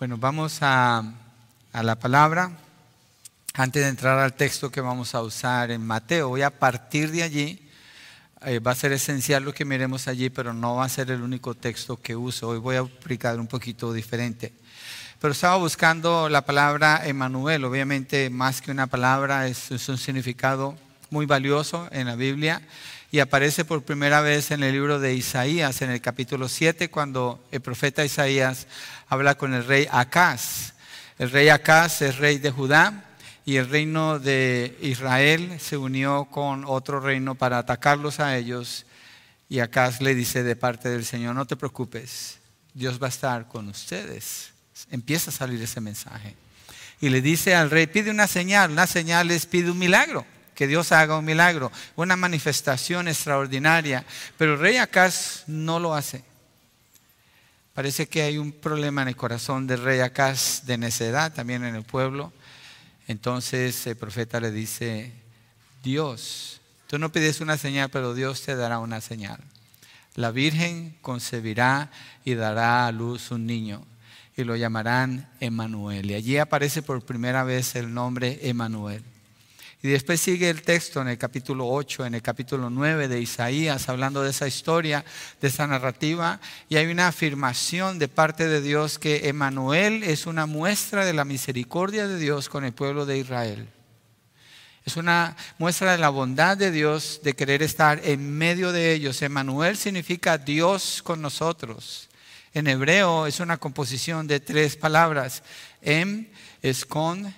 Bueno, vamos a, la palabra. Antes de entrar al texto que vamos a usar en Mateo, voy a partir de allí. Eh, va a ser esencial lo que miremos allí, pero no va a ser el único texto que uso. Hoy voy a aplicar un poquito diferente. Pero estaba buscando la palabra Emanuel. Obviamente, más que una palabra, es, es un significado muy valioso en la Biblia y aparece por primera vez en el libro de Isaías, en el capítulo 7, cuando el profeta Isaías habla con el rey Acaz. El rey Acaz es rey de Judá y el reino de Israel se unió con otro reino para atacarlos a ellos. Y Acaz le dice de parte del Señor, no te preocupes, Dios va a estar con ustedes. Empieza a salir ese mensaje. Y le dice al rey, pide una señal, una señal es pide un milagro que Dios haga un milagro, una manifestación extraordinaria. Pero el rey Acaz no lo hace. Parece que hay un problema en el corazón del rey Acaz de necedad también en el pueblo. Entonces el profeta le dice, Dios, tú no pides una señal, pero Dios te dará una señal. La Virgen concebirá y dará a luz un niño y lo llamarán Emanuel. Y allí aparece por primera vez el nombre Emanuel. Y después sigue el texto en el capítulo 8, en el capítulo 9 de Isaías, hablando de esa historia, de esa narrativa. Y hay una afirmación de parte de Dios que Emanuel es una muestra de la misericordia de Dios con el pueblo de Israel. Es una muestra de la bondad de Dios de querer estar en medio de ellos. Emanuel significa Dios con nosotros. En hebreo es una composición de tres palabras. Em es con,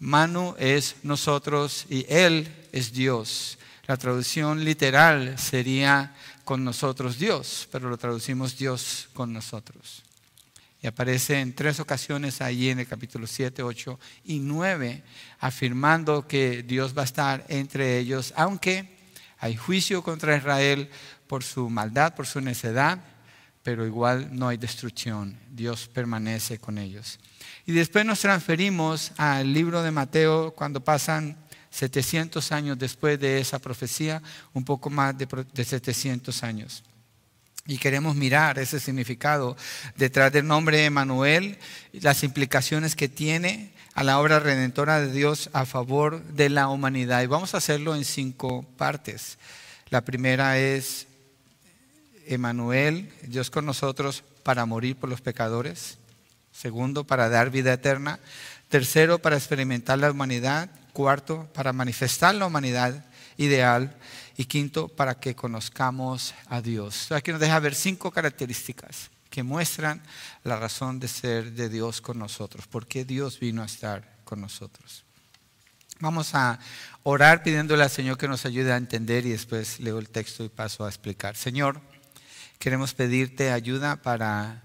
Manu es nosotros y Él es Dios. La traducción literal sería con nosotros Dios, pero lo traducimos Dios con nosotros. Y aparece en tres ocasiones allí en el capítulo 7, 8 y 9, afirmando que Dios va a estar entre ellos, aunque hay juicio contra Israel por su maldad, por su necedad, pero igual no hay destrucción. Dios permanece con ellos. Y después nos transferimos al libro de Mateo cuando pasan 700 años después de esa profecía, un poco más de, 700 años. Y queremos mirar ese significado detrás del nombre Emanuel, las implicaciones que tiene a la obra redentora de Dios a favor de la humanidad. Y vamos a hacerlo en cinco partes. La primera es Emanuel, Dios con nosotros para morir por los pecadores. Segundo, para dar vida eterna. Tercero, para experimentar la humanidad. Cuarto, para manifestar la humanidad ideal. Y quinto, para que conozcamos a Dios. Aquí nos deja ver cinco características que muestran la razón de ser de Dios con nosotros. ¿Por qué Dios vino a estar con nosotros? Vamos a orar pidiéndole al Señor que nos ayude a entender y después leo el texto y paso a explicar. Señor, queremos pedirte ayuda para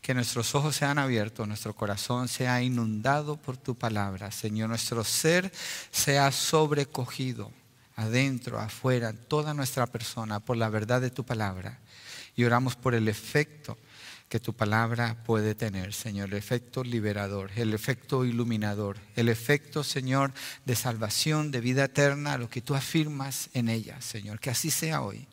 que nuestros ojos sean abiertos, nuestro corazón sea inundado por tu palabra. Señor, nuestro ser sea sobrecogido adentro, afuera, toda nuestra persona por la verdad de tu palabra. Y oramos por el efecto que tu palabra puede tener, Señor, el efecto liberador, el efecto iluminador, el efecto, Señor, de salvación, de vida eterna, lo que tú afirmas en ella, Señor. Que así sea hoy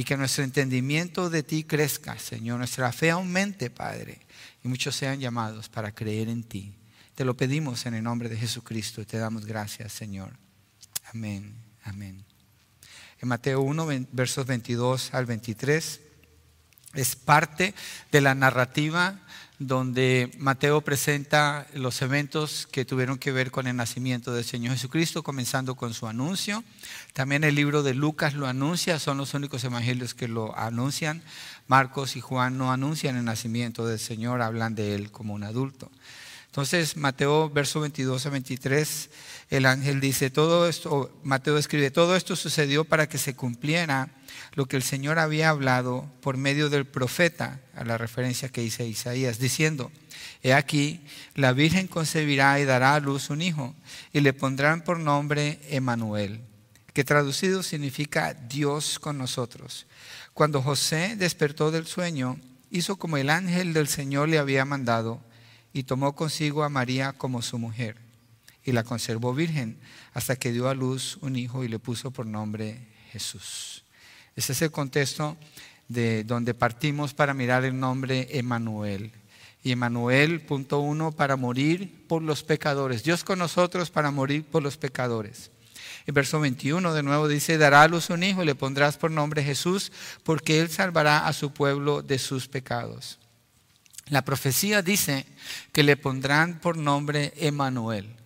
y que nuestro entendimiento de ti crezca, Señor, nuestra fe aumente, Padre, y muchos sean llamados para creer en ti. Te lo pedimos en el nombre de Jesucristo y te damos gracias, Señor. Amén, amén. En Mateo 1, versos 22 al 23, es parte de la narrativa donde Mateo presenta los eventos que tuvieron que ver con el nacimiento del Señor Jesucristo, comenzando con su anuncio. También el libro de Lucas lo anuncia, son los únicos evangelios que lo anuncian. Marcos y Juan no anuncian el nacimiento del Señor, hablan de él como un adulto. Entonces, Mateo, verso 22 a 23, el ángel dice, todo esto, Mateo escribe, todo esto sucedió para que se cumpliera lo que el Señor había hablado por medio del profeta, a la referencia que hice Isaías, diciendo, He aquí, la Virgen concebirá y dará a luz un hijo, y le pondrán por nombre Emanuel, que traducido significa Dios con nosotros. Cuando José despertó del sueño, hizo como el ángel del Señor le había mandado, y tomó consigo a María como su mujer, y la conservó virgen hasta que dio a luz un hijo y le puso por nombre Jesús. Ese es el contexto de donde partimos para mirar el nombre Emanuel. Y Emanuel, punto uno, para morir por los pecadores. Dios con nosotros para morir por los pecadores. El verso 21 de nuevo dice, dará a luz un hijo y le pondrás por nombre Jesús, porque él salvará a su pueblo de sus pecados. La profecía dice que le pondrán por nombre Emanuel.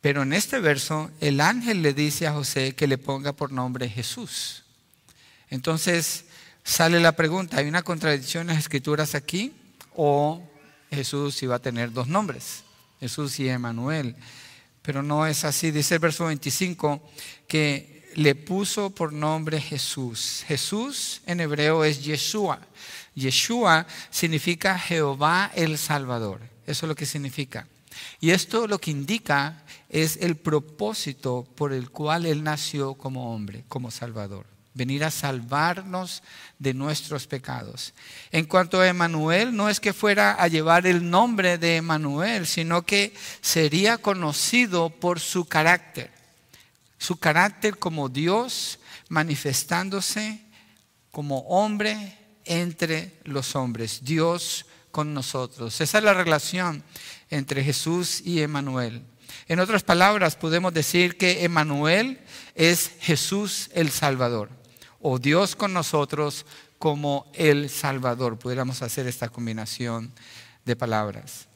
Pero en este verso el ángel le dice a José que le ponga por nombre Jesús. Entonces sale la pregunta, ¿hay una contradicción en las escrituras aquí? ¿O Jesús iba a tener dos nombres? Jesús y Emanuel. Pero no es así. Dice el verso 25 que le puso por nombre Jesús. Jesús en hebreo es Yeshua. Yeshua significa Jehová el Salvador. Eso es lo que significa. Y esto lo que indica es el propósito por el cual Él nació como hombre, como Salvador. Venir a salvarnos de nuestros pecados. En cuanto a Emanuel, no es que fuera a llevar el nombre de Emanuel, sino que sería conocido por su carácter. Su carácter como Dios manifestándose como hombre entre los hombres, Dios con nosotros. Esa es la relación entre Jesús y Emanuel. En otras palabras, podemos decir que Emanuel es Jesús el Salvador, o Dios con nosotros como el Salvador. Pudiéramos hacer esta combinación de palabras.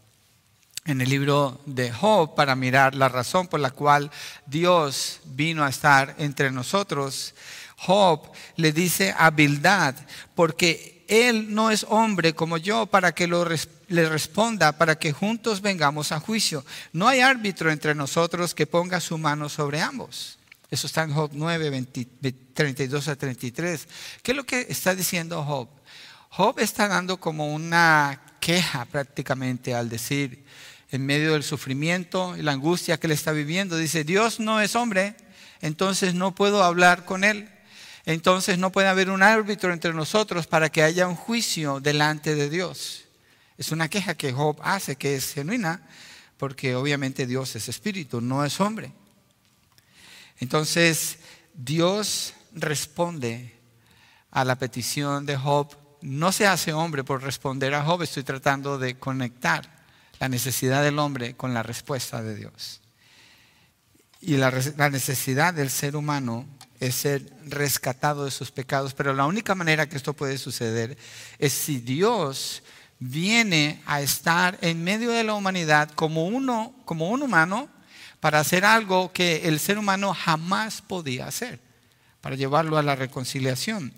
En el libro de Job, para mirar la razón por la cual Dios vino a estar entre nosotros, Job le dice a Bildad, porque él no es hombre como yo para que lo le responda, para que juntos vengamos a juicio. No hay árbitro entre nosotros que ponga su mano sobre ambos. Eso está en Job 9, 32 a 33. ¿Qué es lo que está diciendo Job? Job está dando como una queja prácticamente al decir, en medio del sufrimiento y la angustia que él está viviendo, dice, Dios no es hombre, entonces no puedo hablar con él entonces no puede haber un árbitro entre nosotros para que haya un juicio delante de Dios. Es una queja que Job hace que es genuina, porque obviamente Dios es espíritu, no es hombre. Entonces Dios responde a la petición de Job. No se hace hombre por responder a Job, estoy tratando de conectar la necesidad del hombre con la respuesta de Dios. Y la, necesidad del ser humano es ser rescatado de sus pecados, pero la única manera que esto puede suceder es si Dios viene a estar en medio de la humanidad como uno, como un humano, para hacer algo que el ser humano jamás podía hacer, para llevarlo a la reconciliación.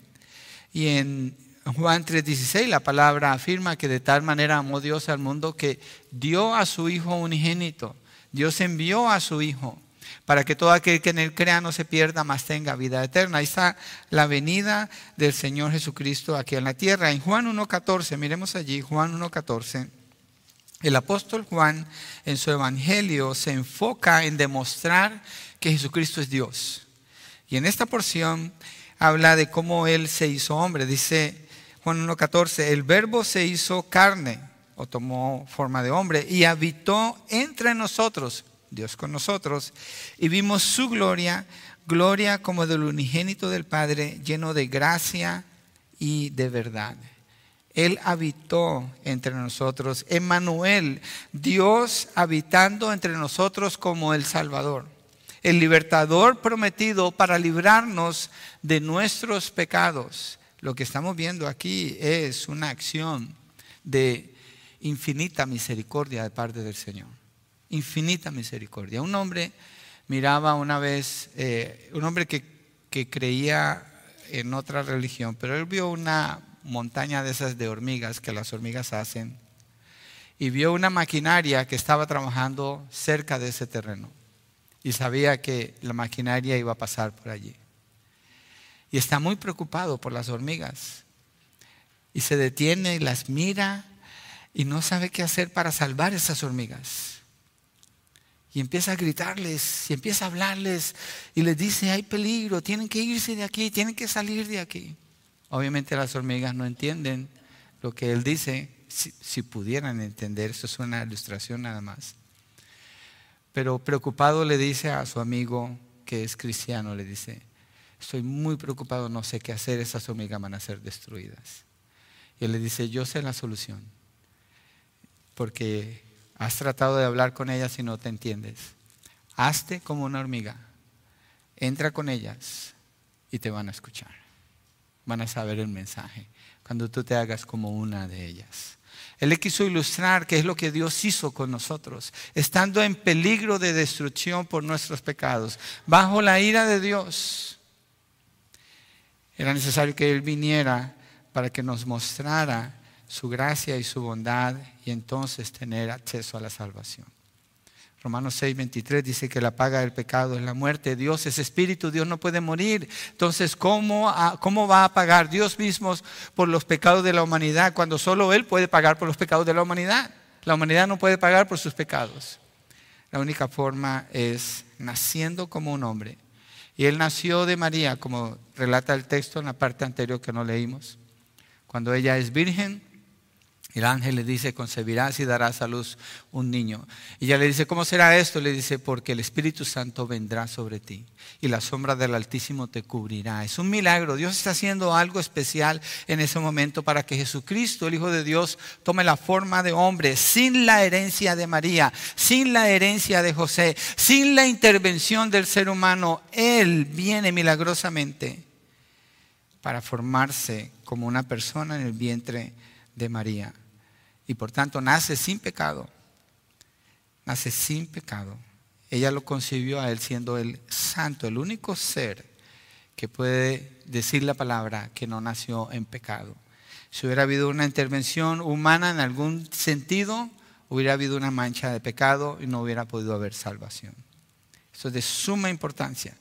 Y en Juan 3:16 la palabra afirma que de tal manera amó Dios al mundo que dio a su Hijo unigénito. Dios envió a su Hijo para que todo aquel que en él crea no se pierda, mas tenga vida eterna. Ahí está la venida del Señor Jesucristo aquí en la tierra. En Juan 1.14, miremos allí, Juan 1.14. El apóstol Juan en su evangelio se enfoca en demostrar que Jesucristo es Dios. Y en esta porción habla de cómo Él se hizo hombre. Dice Juan 1.14, el verbo se hizo carne o tomó forma de hombre y habitó entre nosotros. Dios con nosotros, y vimos su gloria, gloria como del unigénito del Padre, lleno de gracia y de verdad. Él habitó entre nosotros, Emmanuel, Dios habitando entre nosotros como el Salvador, el libertador prometido para librarnos de nuestros pecados. Lo que estamos viendo aquí es una acción de infinita misericordia de parte del Señor infinita misericordia. Un hombre miraba una vez, eh, un hombre que, que creía en otra religión, pero él vio una montaña de esas de hormigas que las hormigas hacen y vio una maquinaria que estaba trabajando cerca de ese terreno y sabía que la maquinaria iba a pasar por allí. Y está muy preocupado por las hormigas y se detiene y las mira y no sabe qué hacer para salvar esas hormigas. Y empieza a gritarles y empieza a hablarles y les dice, hay peligro, tienen que irse de aquí, tienen que salir de aquí. Obviamente las hormigas no entienden lo que él dice, si, pudieran entender, eso es una ilustración nada más. Pero preocupado le dice a su amigo que es cristiano, le dice, estoy muy preocupado, no sé qué hacer, esas hormigas van a ser destruidas. Y él le dice, yo sé la solución. porque has tratado de hablar con ellas y no te entiendes. Hazte como una hormiga. Entra con ellas y te van a escuchar. Van a saber el mensaje cuando tú te hagas como una de ellas. Él le quiso ilustrar qué es lo que Dios hizo con nosotros, estando en peligro de destrucción por nuestros pecados, bajo la ira de Dios. Era necesario que Él viniera para que nos mostrara su gracia y su bondad y entonces tener acceso a la salvación. Romanos 6, 23 dice que la paga del pecado es la muerte. Dios es espíritu, Dios no puede morir. Entonces, ¿cómo, ¿cómo va a pagar Dios mismo por los pecados de la humanidad cuando solo Él puede pagar por los pecados de la humanidad? La humanidad no puede pagar por sus pecados. La única forma es naciendo como un hombre. Y Él nació de María, como relata el texto en la parte anterior que no leímos. Cuando ella es virgen, el ángel le dice, concebirás y darás a luz un niño. Y ella le dice, ¿cómo será esto? Le dice, porque el Espíritu Santo vendrá sobre ti y la sombra del Altísimo te cubrirá. Es un milagro. Dios está haciendo algo especial en ese momento para que Jesucristo, el Hijo de Dios, tome la forma de hombre, sin la herencia de María, sin la herencia de José, sin la intervención del ser humano. Él viene milagrosamente para formarse como una persona en el vientre de María. Y por tanto nace sin pecado. Nace sin pecado. Ella lo concibió a él siendo el santo, el único ser que puede decir la palabra que no nació en pecado. Si hubiera habido una intervención humana en algún sentido, hubiera habido una mancha de pecado y no hubiera podido haber salvación. Eso es de suma importancia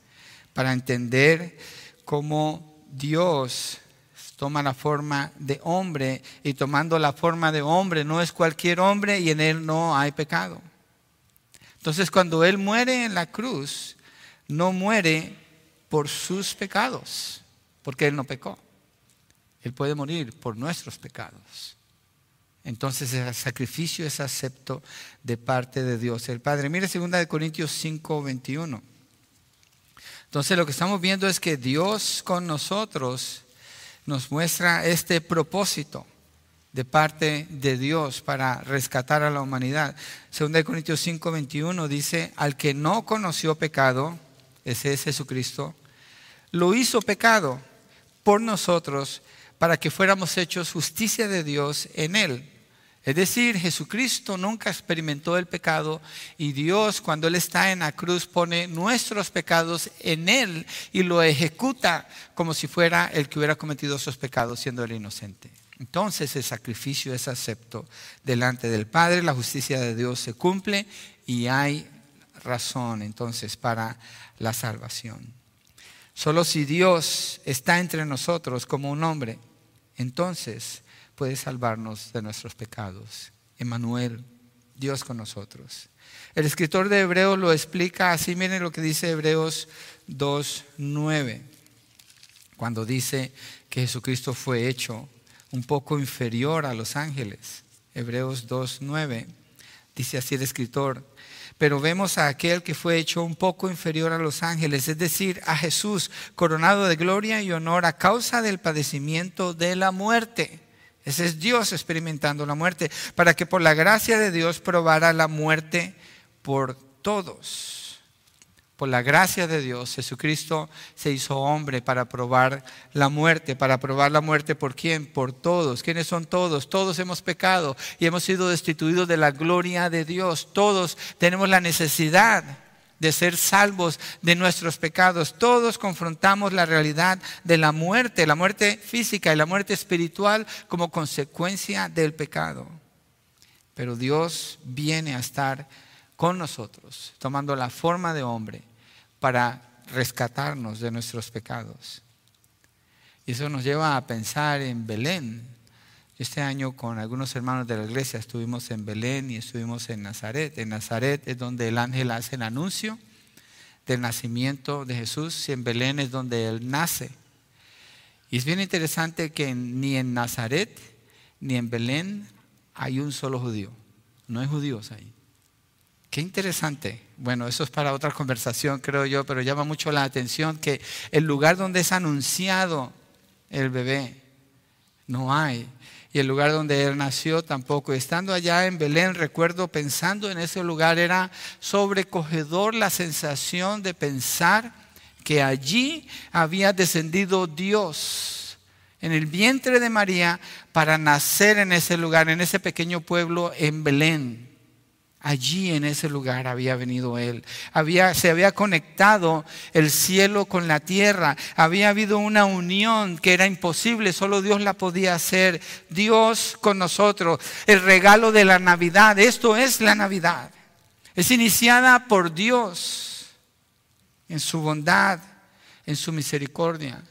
para entender cómo Dios toma la forma de hombre y tomando la forma de hombre no es cualquier hombre y en él no hay pecado. Entonces cuando él muere en la cruz, no muere por sus pecados, porque él no pecó. Él puede morir por nuestros pecados. Entonces el sacrificio es acepto de parte de Dios el Padre. Mire 2 Corintios 5, 21. Entonces lo que estamos viendo es que Dios con nosotros nos muestra este propósito de parte de Dios para rescatar a la humanidad. Segunda de Corintios 5, 21 dice, al que no conoció pecado, ese es Jesucristo, lo hizo pecado por nosotros para que fuéramos hechos justicia de Dios en él. Es decir, Jesucristo nunca experimentó el pecado y Dios cuando Él está en la cruz pone nuestros pecados en Él y lo ejecuta como si fuera el que hubiera cometido esos pecados siendo el inocente. Entonces el sacrificio es acepto delante del Padre, la justicia de Dios se cumple y hay razón entonces para la salvación. Solo si Dios está entre nosotros como un hombre, entonces puede salvarnos de nuestros pecados. Emmanuel, Dios con nosotros. El escritor de Hebreos lo explica así, miren lo que dice Hebreos 2.9, cuando dice que Jesucristo fue hecho un poco inferior a los ángeles. Hebreos 2.9, dice así el escritor, pero vemos a aquel que fue hecho un poco inferior a los ángeles, es decir, a Jesús, coronado de gloria y honor a causa del padecimiento de la muerte ese es Dios experimentando la muerte, para que por la gracia de Dios probara la muerte por todos. Por la gracia de Dios, Jesucristo se hizo hombre para probar la muerte. ¿Para probar la muerte por quién? Por todos. ¿Quiénes son todos? Todos hemos pecado y hemos sido destituidos de la gloria de Dios. Todos tenemos la necesidad de ser salvos de nuestros pecados. Todos confrontamos la realidad de la muerte, la muerte física y la muerte espiritual como consecuencia del pecado. Pero Dios viene a estar con nosotros, tomando la forma de hombre para rescatarnos de nuestros pecados. Y eso nos lleva a pensar en Belén, este año con algunos hermanos de la iglesia estuvimos en Belén y estuvimos en Nazaret. En Nazaret es donde el ángel hace el anuncio del nacimiento de Jesús y en Belén es donde él nace. Y es bien interesante que ni en Nazaret ni en Belén hay un solo judío. No hay judíos ahí. Qué interesante. Bueno, eso es para otra conversación, creo yo, pero llama mucho la atención que el lugar donde es anunciado el bebé no hay y el lugar donde él nació tampoco. Estando allá en Belén, recuerdo pensando en ese lugar, era sobrecogedor la sensación de pensar que allí había descendido Dios en el vientre de María para nacer en ese lugar, en ese pequeño pueblo en Belén. Allí en ese lugar había venido Él. Había, se había conectado el cielo con la tierra. Había habido una unión que era imposible, solo Dios la podía hacer. Dios con nosotros. El regalo de la Navidad. Esto es la Navidad. Es iniciada por Dios en su bondad, en su misericordia.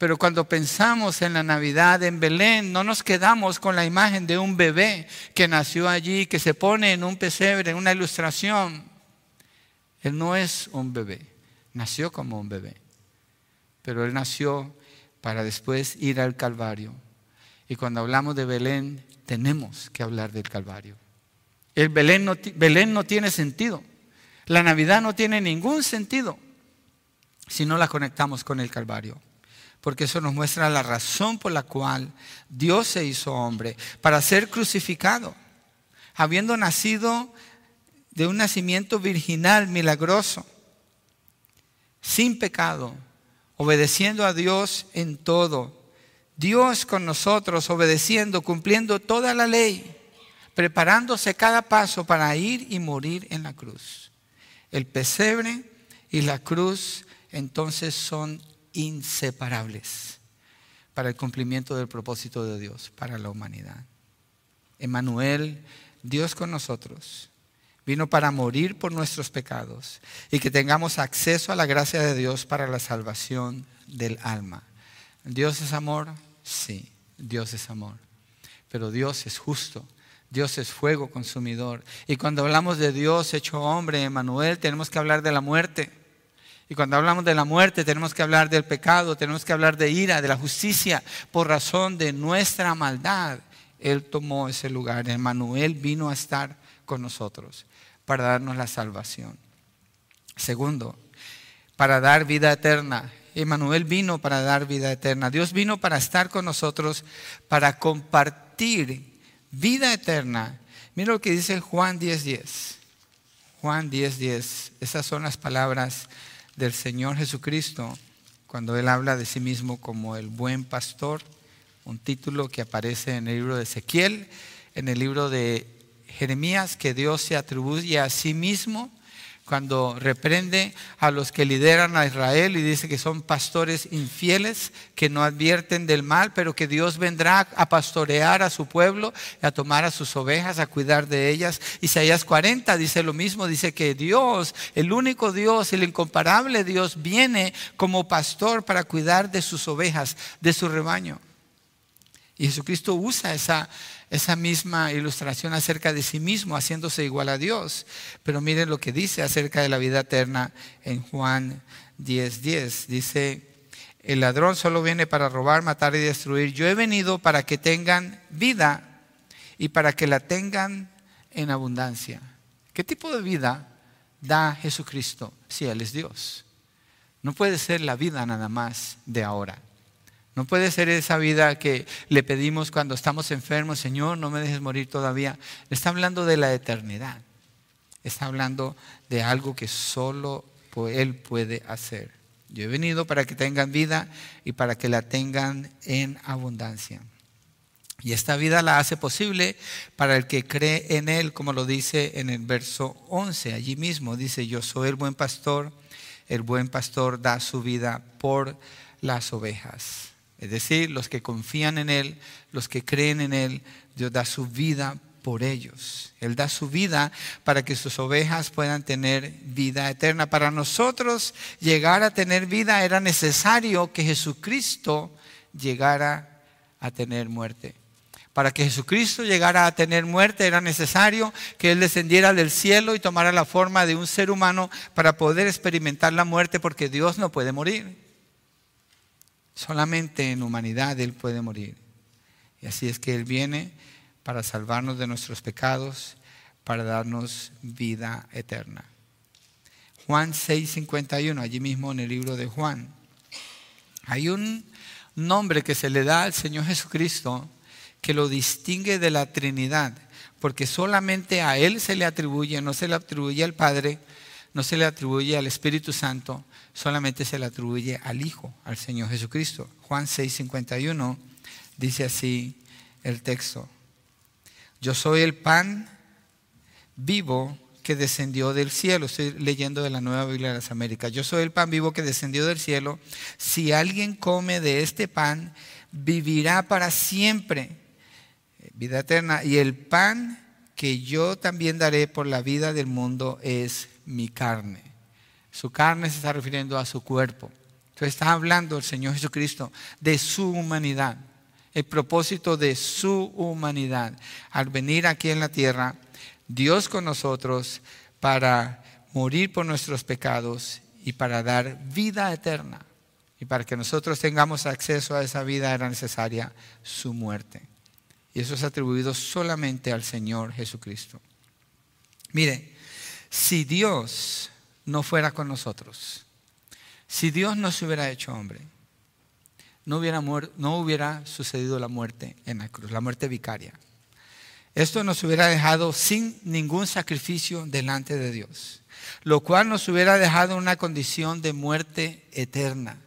Pero cuando pensamos en la Navidad en Belén, no nos quedamos con la imagen de un bebé que nació allí, que se pone en un pesebre, en una ilustración. Él no es un bebé, nació como un bebé. Pero él nació para después ir al Calvario. Y cuando hablamos de Belén, tenemos que hablar del Calvario. El Belén no, Belén no tiene sentido. La Navidad no tiene ningún sentido si no la conectamos con el Calvario porque eso nos muestra la razón por la cual Dios se hizo hombre, para ser crucificado, habiendo nacido de un nacimiento virginal milagroso, sin pecado, obedeciendo a Dios en todo. Dios con nosotros, obedeciendo, cumpliendo toda la ley, preparándose cada paso para ir y morir en la cruz. El pesebre y la cruz entonces son inseparables para el cumplimiento del propósito de Dios para la humanidad. Emmanuel, Dios con nosotros, vino para morir por nuestros pecados y que tengamos acceso a la gracia de Dios para la salvación del alma. ¿Dios es amor? Sí, Dios es amor. Pero Dios es justo. Dios es fuego consumidor. Y cuando hablamos de Dios hecho hombre, Emmanuel, tenemos que hablar de la muerte. Y cuando hablamos de la muerte tenemos que hablar del pecado, tenemos que hablar de ira, de la justicia, por razón de nuestra maldad. Él tomó ese lugar. Emmanuel vino a estar con nosotros para darnos la salvación. Segundo, para dar vida eterna. Emmanuel vino para dar vida eterna. Dios vino para estar con nosotros, para compartir vida eterna. Mira lo que dice Juan 10:10. Juan 10:10. Esas son las palabras del Señor Jesucristo cuando Él habla de sí mismo como el buen pastor, un título que aparece en el libro de Ezequiel, en el libro de Jeremías, que Dios se atribuye a sí mismo cuando reprende a los que lideran a Israel y dice que son pastores infieles, que no advierten del mal, pero que Dios vendrá a pastorear a su pueblo, a tomar a sus ovejas, a cuidar de ellas. Isaías 40 dice lo mismo, dice que Dios, el único Dios, el incomparable Dios, viene como pastor para cuidar de sus ovejas, de su rebaño. Y Jesucristo usa esa, esa misma ilustración acerca de sí mismo, haciéndose igual a Dios. Pero miren lo que dice acerca de la vida eterna en Juan 10:10. Dice, el ladrón solo viene para robar, matar y destruir. Yo he venido para que tengan vida y para que la tengan en abundancia. ¿Qué tipo de vida da Jesucristo si Él es Dios? No puede ser la vida nada más de ahora. No puede ser esa vida que le pedimos cuando estamos enfermos, Señor, no me dejes morir todavía. Está hablando de la eternidad. Está hablando de algo que solo Él puede hacer. Yo he venido para que tengan vida y para que la tengan en abundancia. Y esta vida la hace posible para el que cree en Él, como lo dice en el verso 11. Allí mismo dice, yo soy el buen pastor, el buen pastor da su vida por las ovejas. Es decir, los que confían en Él, los que creen en Él, Dios da su vida por ellos. Él da su vida para que sus ovejas puedan tener vida eterna. Para nosotros llegar a tener vida era necesario que Jesucristo llegara a tener muerte. Para que Jesucristo llegara a tener muerte era necesario que Él descendiera del cielo y tomara la forma de un ser humano para poder experimentar la muerte porque Dios no puede morir. Solamente en humanidad Él puede morir. Y así es que Él viene para salvarnos de nuestros pecados, para darnos vida eterna. Juan 6:51, allí mismo en el libro de Juan. Hay un nombre que se le da al Señor Jesucristo que lo distingue de la Trinidad, porque solamente a Él se le atribuye, no se le atribuye al Padre, no se le atribuye al Espíritu Santo, solamente se le atribuye al Hijo, al Señor Jesucristo. Juan 6:51 dice así el texto. Yo soy el pan vivo que descendió del cielo. Estoy leyendo de la Nueva Biblia de las Américas. Yo soy el pan vivo que descendió del cielo. Si alguien come de este pan, vivirá para siempre. Vida eterna. Y el pan que yo también daré por la vida del mundo es mi carne. Su carne se está refiriendo a su cuerpo. Entonces está hablando el Señor Jesucristo de su humanidad el propósito de su humanidad al venir aquí en la tierra, Dios con nosotros para morir por nuestros pecados y para dar vida eterna. Y para que nosotros tengamos acceso a esa vida era necesaria su muerte. Y eso es atribuido solamente al Señor Jesucristo. Mire, si Dios no fuera con nosotros, si Dios no se hubiera hecho hombre, no hubiera, sucedido la muerte en la cruz, la muerte vicaria. Esto nos hubiera dejado sin ningún sacrificio delante de Dios, lo cual nos hubiera dejado una condición de muerte eterna.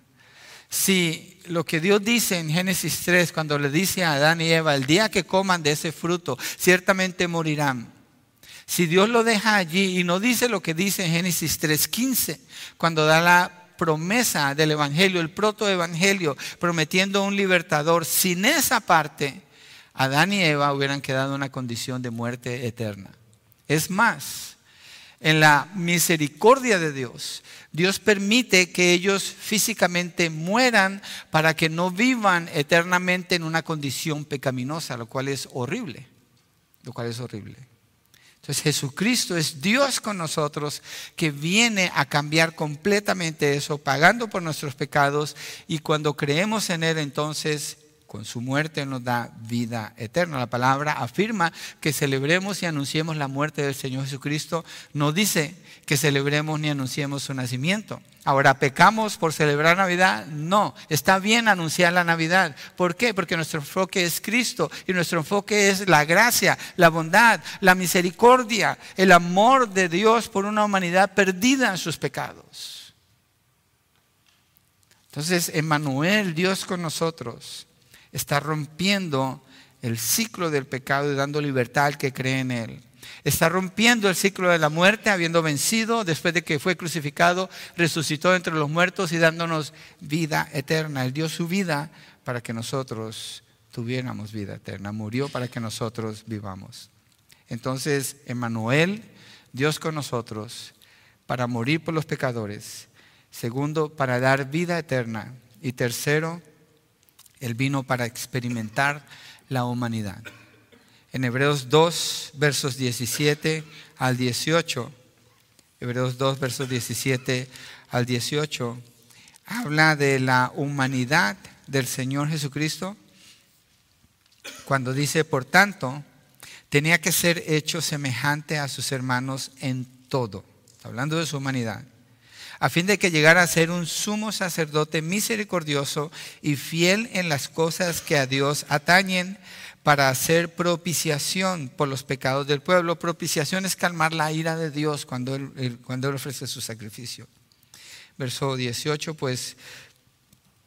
Si lo que Dios dice en Génesis 3, cuando le dice a Adán y Eva, el día que coman de ese fruto, ciertamente morirán. Si Dios lo deja allí y no dice lo que dice en Génesis 3.15, cuando da la promesa del Evangelio, el protoevangelio, prometiendo un libertador, sin esa parte, Adán y Eva hubieran quedado en una condición de muerte eterna. Es más, en la misericordia de Dios, Dios permite que ellos físicamente mueran para que no vivan eternamente en una condición pecaminosa, lo cual es horrible, lo cual es horrible. Entonces Jesucristo es Dios con nosotros que viene a cambiar completamente eso, pagando por nuestros pecados y cuando creemos en Él entonces con su muerte nos da vida eterna. La palabra afirma que celebremos y anunciemos la muerte del Señor Jesucristo. No dice que celebremos ni anunciemos su nacimiento. Ahora, ¿pecamos por celebrar Navidad? No, está bien anunciar la Navidad. ¿Por qué? Porque nuestro enfoque es Cristo y nuestro enfoque es la gracia, la bondad, la misericordia, el amor de Dios por una humanidad perdida en sus pecados. Entonces, Emmanuel, Dios con nosotros, está rompiendo el ciclo del pecado y dando libertad al que cree en Él. Está rompiendo el ciclo de la muerte, habiendo vencido después de que fue crucificado, resucitó entre los muertos y dándonos vida eterna. Él dio su vida para que nosotros tuviéramos vida eterna. Murió para que nosotros vivamos. Entonces, Emmanuel, Dios con nosotros, para morir por los pecadores. Segundo, para dar vida eterna. Y tercero, él vino para experimentar la humanidad. En Hebreos 2, versos 17 al 18, Hebreos 2, versos 17 al 18, habla de la humanidad del Señor Jesucristo cuando dice, por tanto, tenía que ser hecho semejante a sus hermanos en todo. Está hablando de su humanidad a fin de que llegara a ser un sumo sacerdote misericordioso y fiel en las cosas que a Dios atañen para hacer propiciación por los pecados del pueblo. Propiciación es calmar la ira de Dios cuando Él, cuando él ofrece su sacrificio. Verso 18, pues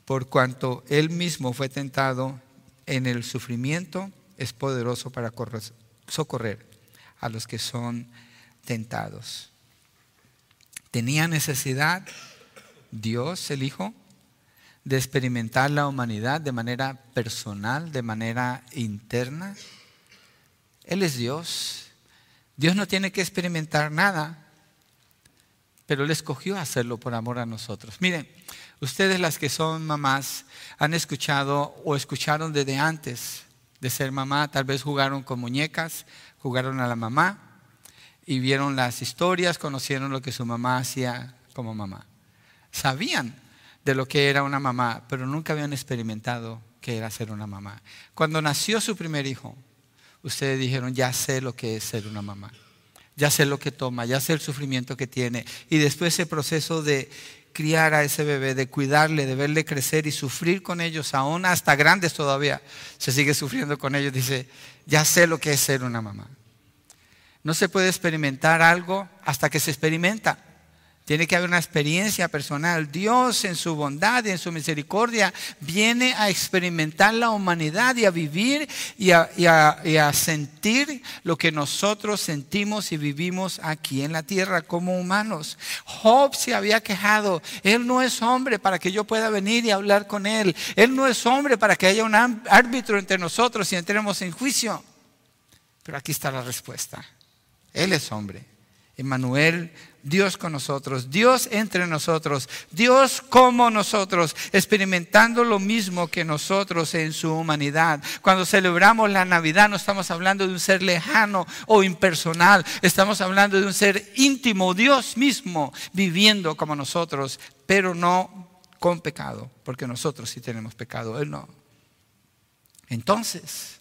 por cuanto Él mismo fue tentado en el sufrimiento, es poderoso para socorrer a los que son tentados. Tenía necesidad Dios, el Hijo, de experimentar la humanidad de manera personal, de manera interna. Él es Dios. Dios no tiene que experimentar nada, pero Él escogió hacerlo por amor a nosotros. Miren, ustedes las que son mamás han escuchado o escucharon desde antes de ser mamá, tal vez jugaron con muñecas, jugaron a la mamá, y vieron las historias, conocieron lo que su mamá hacía como mamá. Sabían de lo que era una mamá, pero nunca habían experimentado que era ser una mamá. Cuando nació su primer hijo, ustedes dijeron, ya sé lo que es ser una mamá. Ya sé lo que toma, ya sé el sufrimiento que tiene. Y después ese proceso de criar a ese bebé, de cuidarle, de verle crecer y sufrir con ellos, aún hasta grandes todavía, se sigue sufriendo con ellos, dice, ya sé lo que es ser una mamá. No se puede experimentar algo hasta que se experimenta. Tiene que haber una experiencia personal. Dios en su bondad y en su misericordia viene a experimentar la humanidad y a vivir y a, sentir lo que nosotros sentimos y vivimos aquí en la tierra como humanos. Job se había quejado. Él no es hombre para que yo pueda venir y hablar con él. Él no es hombre para que haya un árbitro entre nosotros y entremos en juicio. Pero aquí está la respuesta. Él es hombre. Emmanuel Dios con nosotros, Dios entre nosotros, Dios como nosotros, experimentando lo mismo que nosotros en su humanidad. Cuando celebramos la Navidad no estamos hablando de un ser lejano o impersonal, estamos hablando de un ser íntimo, Dios mismo, viviendo como nosotros, pero no con pecado, porque nosotros sí tenemos pecado, Él no. Entonces,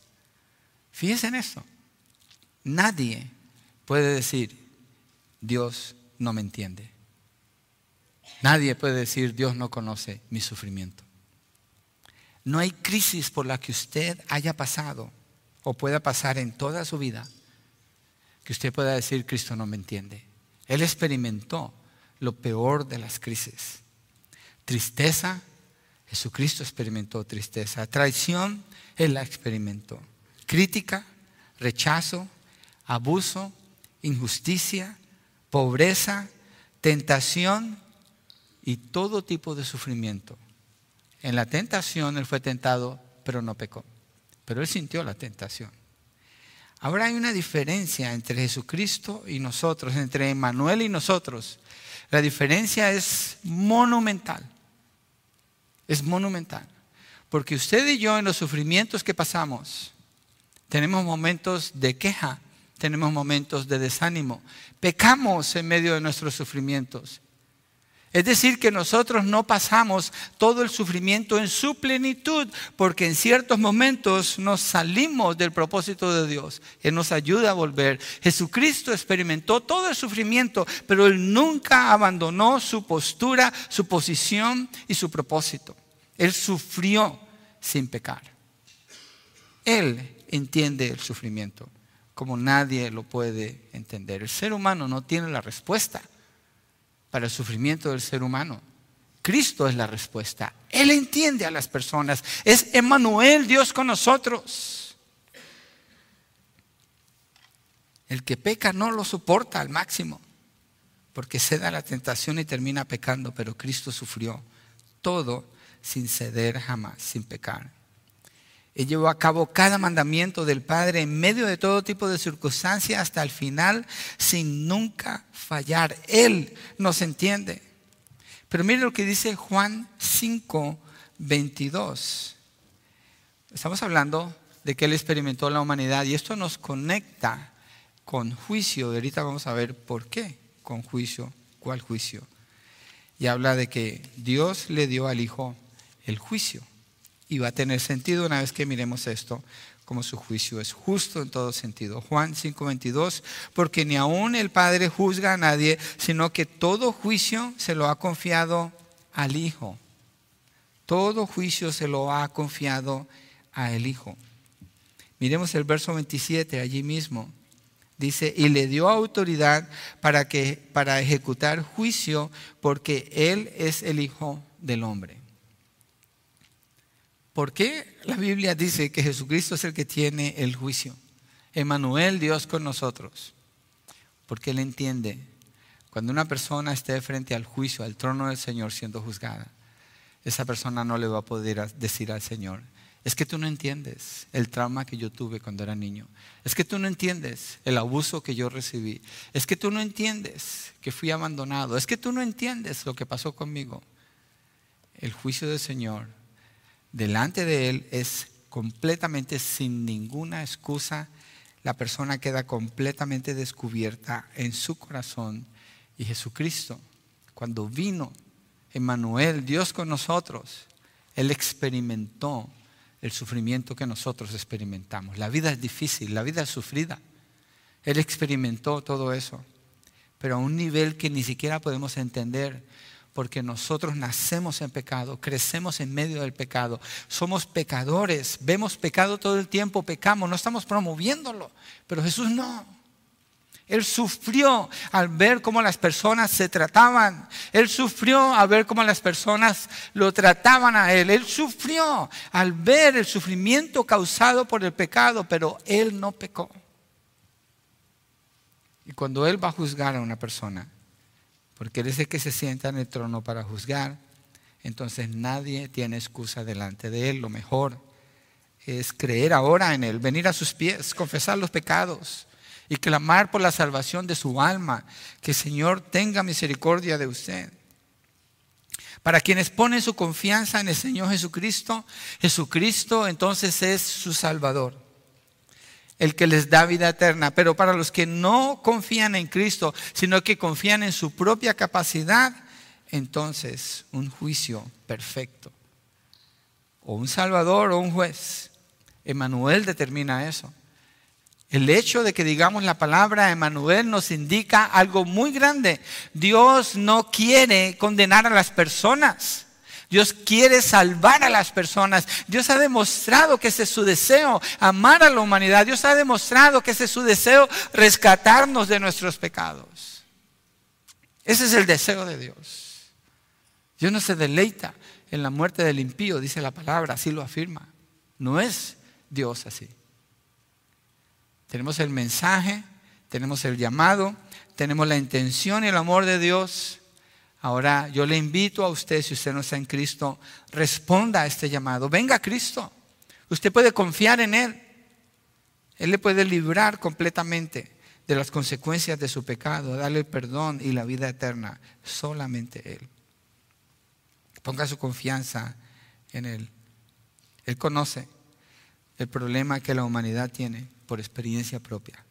fíjense en esto, nadie puede decir, Dios no me entiende. Nadie puede decir, Dios no conoce mi sufrimiento. No hay crisis por la que usted haya pasado o pueda pasar en toda su vida que usted pueda decir, Cristo no me entiende. Él experimentó lo peor de las crisis. Tristeza, Jesucristo experimentó tristeza. Traición, Él la experimentó. Crítica, rechazo, abuso, injusticia, pobreza, tentación y todo tipo de sufrimiento. En la tentación él fue tentado, pero no pecó. Pero él sintió la tentación. Ahora hay una diferencia entre Jesucristo y nosotros, entre Emmanuel y nosotros. La diferencia es monumental. Es monumental. Porque usted y yo en los sufrimientos que pasamos, tenemos momentos de queja, tenemos momentos de desánimo. Pecamos en medio de nuestros sufrimientos. Es decir, que nosotros no pasamos todo el sufrimiento en su plenitud, porque en ciertos momentos nos salimos del propósito de Dios. Él nos ayuda a volver. Jesucristo experimentó todo el sufrimiento, pero Él nunca abandonó su postura, su posición y su propósito. Él sufrió sin pecar. Él entiende el sufrimiento como nadie lo puede entender. El ser humano no tiene la respuesta para el sufrimiento del ser humano. Cristo es la respuesta. Él entiende a las personas. Es Emmanuel, Dios con nosotros. El que peca no lo soporta al máximo, porque cede a la tentación y termina pecando, pero Cristo sufrió todo sin ceder jamás, sin pecar. Él llevó a cabo cada mandamiento del Padre en medio de todo tipo de circunstancias hasta el final sin nunca fallar. Él nos entiende. Pero mire lo que dice Juan 5, 22. Estamos hablando de que Él experimentó la humanidad y esto nos conecta con juicio. Ahorita vamos a ver por qué con juicio, cuál juicio. Y habla de que Dios le dio al Hijo el juicio y va a tener sentido una vez que miremos esto, como su juicio es justo en todo sentido. Juan 5:22, porque ni aún el Padre juzga a nadie, sino que todo juicio se lo ha confiado al Hijo. Todo juicio se lo ha confiado al Hijo. Miremos el verso 27 allí mismo. Dice, y le dio autoridad para, que, para ejecutar juicio porque Él es el Hijo del Hombre. ¿Por qué la Biblia dice que Jesucristo es el que tiene el juicio? Emanuel, Dios con nosotros. Porque Él entiende, cuando una persona esté frente al juicio, al trono del Señor siendo juzgada, esa persona no le va a poder decir al Señor, es que tú no entiendes el trauma que yo tuve cuando era niño. Es que tú no entiendes el abuso que yo recibí. Es que tú no entiendes que fui abandonado. Es que tú no entiendes lo que pasó conmigo. El juicio del Señor delante de Él es completamente sin ninguna excusa. La persona queda completamente descubierta en su corazón. Y Jesucristo, cuando vino, Emmanuel, Dios con nosotros, Él experimentó el sufrimiento que nosotros experimentamos. La vida es difícil, la vida es sufrida. Él experimentó todo eso, pero a un nivel que ni siquiera podemos entender, porque nosotros nacemos en pecado, crecemos en medio del pecado, somos pecadores, vemos pecado todo el tiempo, pecamos, no estamos promoviéndolo, pero Jesús no. Él sufrió al ver cómo las personas se trataban. Él sufrió al ver cómo las personas lo trataban a Él. Él sufrió al ver el sufrimiento causado por el pecado, pero Él no pecó. Y cuando Él va a juzgar a una persona, porque Él es el que se sienta en el trono para juzgar, entonces nadie tiene excusa delante de Él. Lo mejor es creer ahora en Él, venir a sus pies, confesar los pecados y clamar por la salvación de su alma. Que el Señor tenga misericordia de usted. Para quienes ponen su confianza en el Señor Jesucristo, Jesucristo entonces es su Salvador, el que les da vida eterna. Pero para los que no confían en Cristo, sino que confían en su propia capacidad, entonces un juicio perfecto. O un Salvador o un juez. Emanuel determina eso. El hecho de que digamos la palabra Emanuel nos indica algo muy grande. Dios no quiere condenar a las personas. Dios quiere salvar a las personas. Dios ha demostrado que ese es su deseo, amar a la humanidad. Dios ha demostrado que ese es su deseo, rescatarnos de nuestros pecados. Ese es el deseo de Dios. Dios no se deleita en la muerte del impío, dice la palabra, así lo afirma. No es Dios así. Tenemos el mensaje, tenemos el llamado, tenemos la intención y el amor de Dios. Ahora yo le invito a usted, si usted no está en Cristo, responda a este llamado. Venga a Cristo. Usted puede confiar en Él. Él le puede librar completamente de las consecuencias de su pecado, darle el perdón y la vida eterna. Solamente Él. Ponga su confianza en Él. Él conoce el problema que la humanidad tiene por experiencia propia.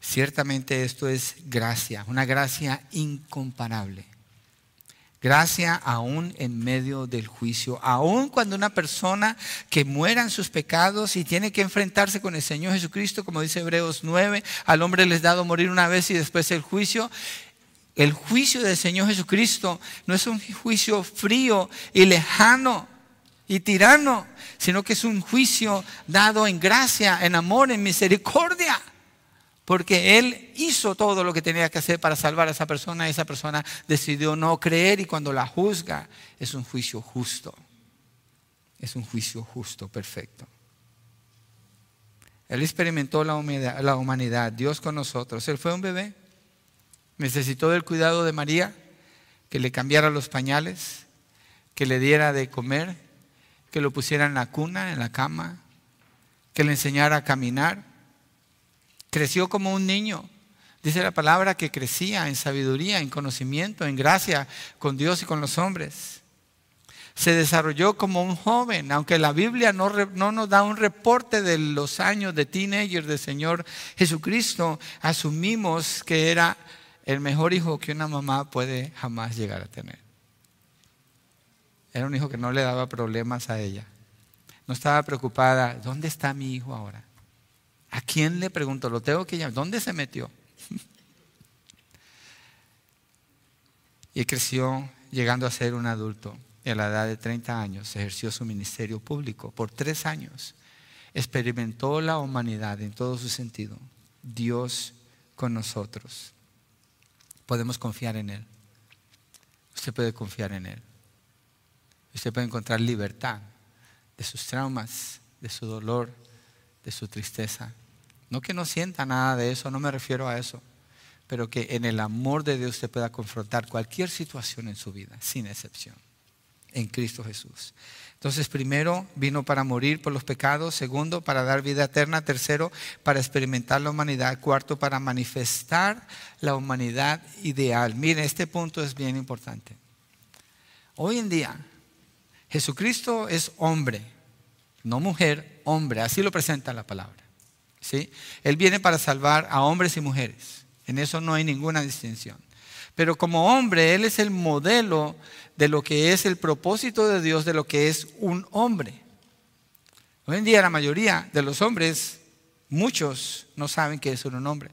Ciertamente esto es gracia, una gracia incomparable. Gracia aún en medio del juicio, aún cuando una persona que muera en sus pecados y tiene que enfrentarse con el Señor Jesucristo, como dice Hebreos 9, al hombre les dado morir una vez y después el juicio. El juicio del Señor Jesucristo no es un juicio frío y lejano y tirano, sino que es un juicio dado en gracia, en amor, en misericordia. Porque Él hizo todo lo que tenía que hacer para salvar a esa persona y esa persona decidió no creer y cuando la juzga es un juicio justo. Es un juicio justo, perfecto. Él experimentó la humanidad, la humanidad, Dios con nosotros. Él fue un bebé. Necesitó del cuidado de María, que le cambiara los pañales, que le diera de comer, que lo pusiera en la cuna, en la cama, que le enseñara a caminar. Creció como un niño. Dice la palabra que crecía en sabiduría, en conocimiento, en gracia con Dios y con los hombres. Se desarrolló como un joven, aunque la Biblia no, no nos da un reporte de los años de teenager del Señor Jesucristo, asumimos que era el mejor hijo que una mamá puede jamás llegar a tener. Era un hijo que no le daba problemas a ella. No estaba preocupada, ¿dónde está mi hijo ahora? ¿A quién le pregunto? Lo tengo que llamar. ¿Dónde se metió? y creció llegando a ser un adulto. Y a la edad de 30 años ejerció su ministerio público por tres años. Experimentó la humanidad en todo su sentido. Dios con nosotros. Podemos confiar en Él. Usted puede confiar en Él. Usted puede encontrar libertad de sus traumas, de su dolor, de su tristeza. No que no sienta nada de eso, no me refiero a eso, pero que en el amor de Dios usted pueda confrontar cualquier situación en su vida, sin excepción, en Cristo Jesús. Entonces, primero, vino para morir por los pecados, segundo, para dar vida eterna, tercero, para experimentar la humanidad, cuarto, para manifestar la humanidad ideal. Mire, este punto es bien importante. Hoy en día, Jesucristo es hombre, no mujer, hombre, así lo presenta la palabra. ¿Sí? Él viene para salvar a hombres y mujeres, en eso no hay ninguna distinción. Pero como hombre, Él es el modelo de lo que es el propósito de Dios, de lo que es un hombre. Hoy en día la mayoría de los hombres, muchos no saben qué es un hombre.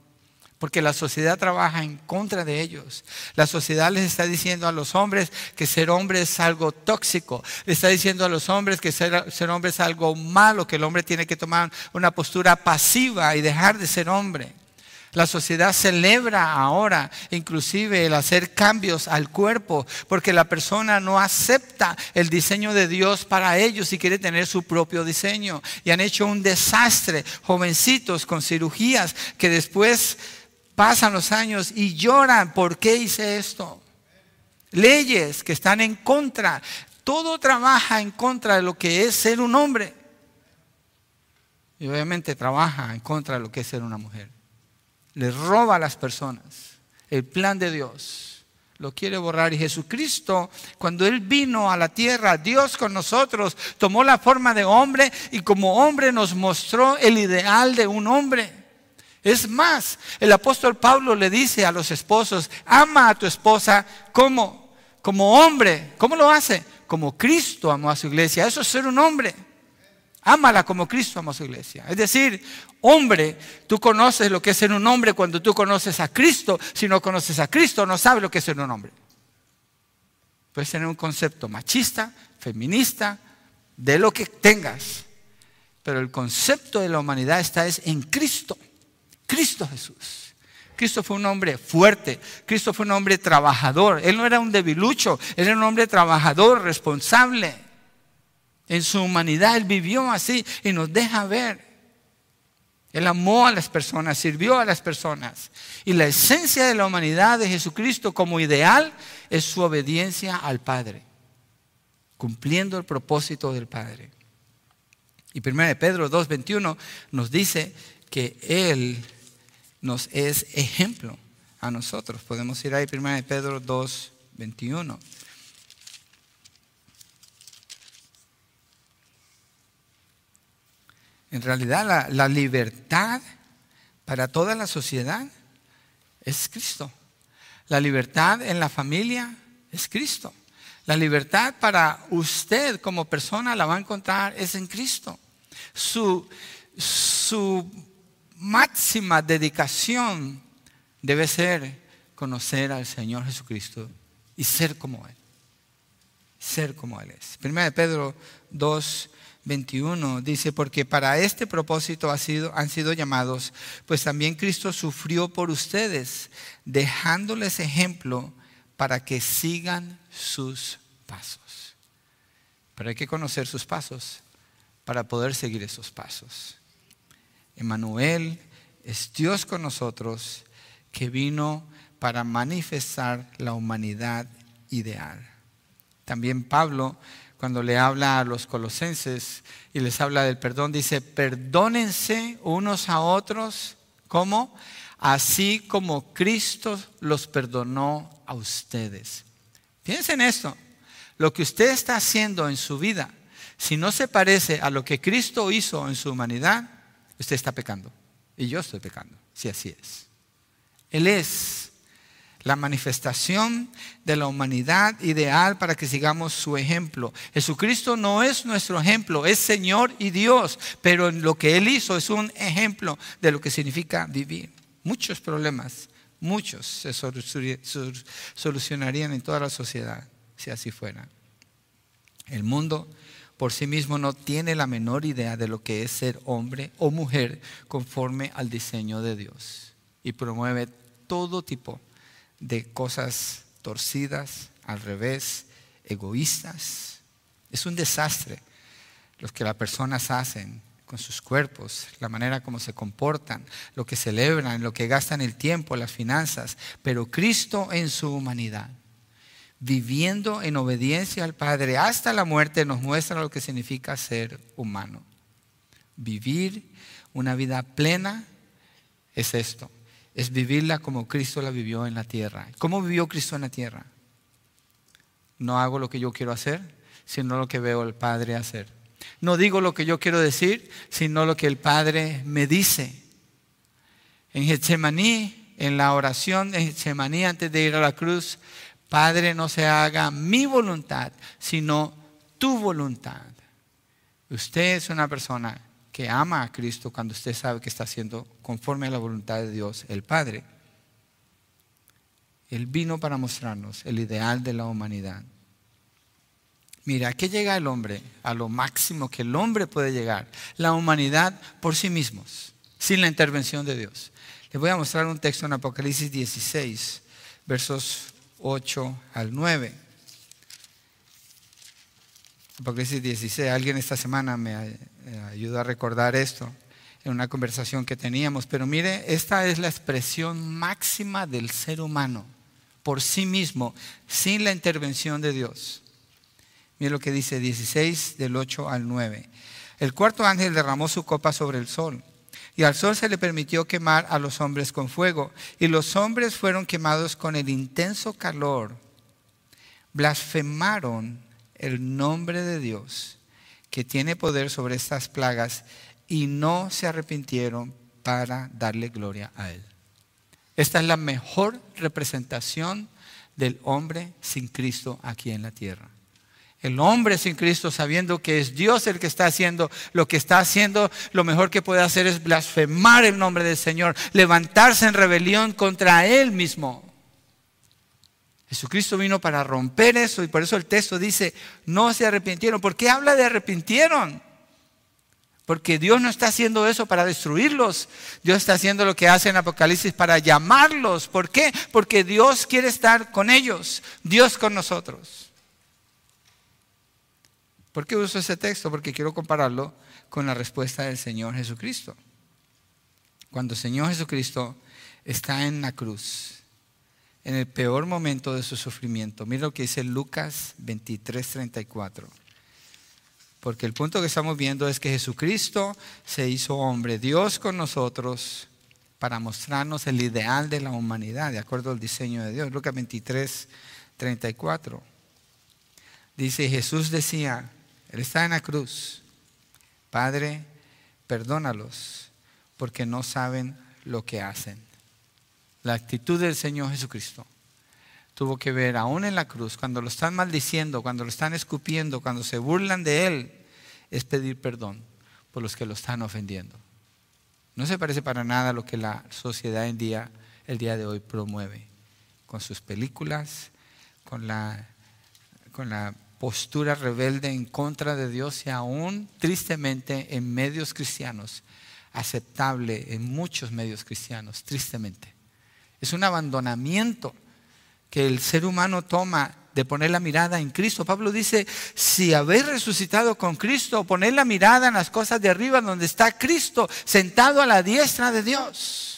Porque la sociedad trabaja en contra de ellos. La sociedad les está diciendo a los hombres que ser hombre es algo tóxico. Les está diciendo a los hombres que ser, ser hombre es algo malo, que el hombre tiene que tomar una postura pasiva y dejar de ser hombre. La sociedad celebra ahora inclusive el hacer cambios al cuerpo porque la persona no acepta el diseño de Dios para ellos y quiere tener su propio diseño. Y han hecho un desastre, jovencitos con cirugías que después pasan los años y lloran, ¿por qué hice esto? Leyes que están en contra. Todo trabaja en contra de lo que es ser un hombre. Y obviamente trabaja en contra de lo que es ser una mujer le roba a las personas. El plan de Dios lo quiere borrar. Y Jesucristo, cuando Él vino a la tierra, Dios con nosotros, tomó la forma de hombre y como hombre nos mostró el ideal de un hombre. Es más, el apóstol Pablo le dice a los esposos, ama a tu esposa como, como hombre. ¿Cómo lo hace? Como Cristo amó a su iglesia. Eso es ser un hombre. Ámala como Cristo amó a su iglesia. Es decir, hombre, tú conoces lo que es ser un hombre cuando tú conoces a Cristo. Si no conoces a Cristo, no sabes lo que es ser un hombre. Puedes tener un concepto machista, feminista, de lo que tengas. Pero el concepto de la humanidad está es en Cristo. Cristo Jesús. Cristo fue un hombre fuerte, Cristo fue un hombre trabajador, Él no era un debilucho, Él era un hombre trabajador, responsable. En su humanidad Él vivió así y nos deja ver. Él amó a las personas, sirvió a las personas. Y la esencia de la humanidad de Jesucristo como ideal es su obediencia al Padre, cumpliendo el propósito del Padre. Y 1 Pedro 2.21 nos dice que Él nos es ejemplo a nosotros. Podemos ir ahí, 1 Pedro 2.21. En realidad la, libertad para toda la sociedad es Cristo. La libertad en la familia es Cristo. La libertad para usted como persona la va a encontrar es en Cristo. Su, su máxima dedicación debe ser conocer al Señor Jesucristo y ser como Él. Ser como Él es. Primera de Pedro 2, 21 dice, porque para este propósito han sido llamados, pues también Cristo sufrió por ustedes, dejándoles ejemplo para que sigan sus pasos. Pero hay que conocer sus pasos para poder seguir esos pasos. Emmanuel es Dios con nosotros que vino para manifestar la humanidad ideal. También Pablo cuando le habla a los colosenses y les habla del perdón, dice, perdónense unos a otros, ¿cómo? Así como Cristo los perdonó a ustedes. Piensen esto, lo que usted está haciendo en su vida, si no se parece a lo que Cristo hizo en su humanidad, usted está pecando. Y yo estoy pecando, si así es. Él es la manifestación de la humanidad ideal para que sigamos su ejemplo. Jesucristo no es nuestro ejemplo, es Señor y Dios, pero lo que Él hizo es un ejemplo de lo que significa vivir. Muchos problemas, muchos se solucionarían en toda la sociedad si así fuera. El mundo por sí mismo no tiene la menor idea de lo que es ser hombre o mujer conforme al diseño de Dios y promueve todo tipo de cosas torcidas, al revés, egoístas. Es un desastre lo que las personas hacen con sus cuerpos, la manera como se comportan, lo que celebran, lo que gastan el tiempo, las finanzas, pero Cristo en su humanidad, viviendo en obediencia al Padre hasta la muerte, nos muestra lo que significa ser humano. Vivir una vida plena es esto, es vivirla como Cristo la vivió en la tierra. ¿Cómo vivió Cristo en la tierra? No hago lo que yo quiero hacer, sino lo que veo al Padre hacer. No digo lo que yo quiero decir, sino lo que el Padre me dice. En Getsemaní, en la oración de Getsemaní antes de ir a la cruz, Padre, no se haga mi voluntad, sino tu voluntad. Usted es una persona que ama a Cristo cuando usted sabe que está haciendo conforme a la voluntad de Dios, el Padre. Él vino para mostrarnos el ideal de la humanidad. Mira, ¿a qué llega el hombre? A lo máximo que el hombre puede llegar. La humanidad por sí mismos, sin la intervención de Dios. Les voy a mostrar un texto en Apocalipsis 16, versos 8 al 9. Apocalipsis 16, alguien esta semana me eh, ayudó a recordar esto en una conversación que teníamos, pero mire, esta es la expresión máxima del ser humano por sí mismo, sin la intervención de Dios. Mira lo que dice 16 del 8 al 9. El cuarto ángel derramó su copa sobre el sol y al sol se le permitió quemar a los hombres con fuego y los hombres fueron quemados con el intenso calor. Blasfemaron el nombre de Dios que tiene poder sobre estas plagas y no se arrepintieron para darle gloria a Él. Esta es la mejor representación del hombre sin Cristo aquí en la tierra. El hombre sin Cristo, sabiendo que es Dios el que está haciendo lo que está haciendo, lo mejor que puede hacer es blasfemar el nombre del Señor, levantarse en rebelión contra Él mismo. Jesucristo vino para romper eso y por eso el texto dice, no se arrepintieron. ¿Por qué habla de arrepintieron? Porque Dios no está haciendo eso para destruirlos. Dios está haciendo lo que hace en Apocalipsis para llamarlos. ¿Por qué? Porque Dios quiere estar con ellos. Dios con nosotros. ¿Por qué uso ese texto? Porque quiero compararlo con la respuesta del Señor Jesucristo. Cuando el Señor Jesucristo está en la cruz, en el peor momento de su sufrimiento, mira lo que dice Lucas 23, 34. Porque el punto que estamos viendo es que Jesucristo se hizo hombre, Dios con nosotros, para mostrarnos el ideal de la humanidad, de acuerdo al diseño de Dios. Lucas 23, 34. Dice, Jesús decía, Está en la cruz, Padre, perdónalos, porque no saben lo que hacen. La actitud del Señor Jesucristo tuvo que ver aún en la cruz, cuando lo están maldiciendo, cuando lo están escupiendo, cuando se burlan de Él, es pedir perdón por los que lo están ofendiendo. No se parece para nada a lo que la sociedad en día, el día de hoy promueve, con sus películas, con la, con la postura rebelde en contra de Dios y aún tristemente en medios cristianos, aceptable en muchos medios cristianos, tristemente. Es un abandonamiento que el ser humano toma de poner la mirada en Cristo. Pablo dice, si habéis resucitado con Cristo, poner la mirada en las cosas de arriba donde está Cristo sentado a la diestra de Dios.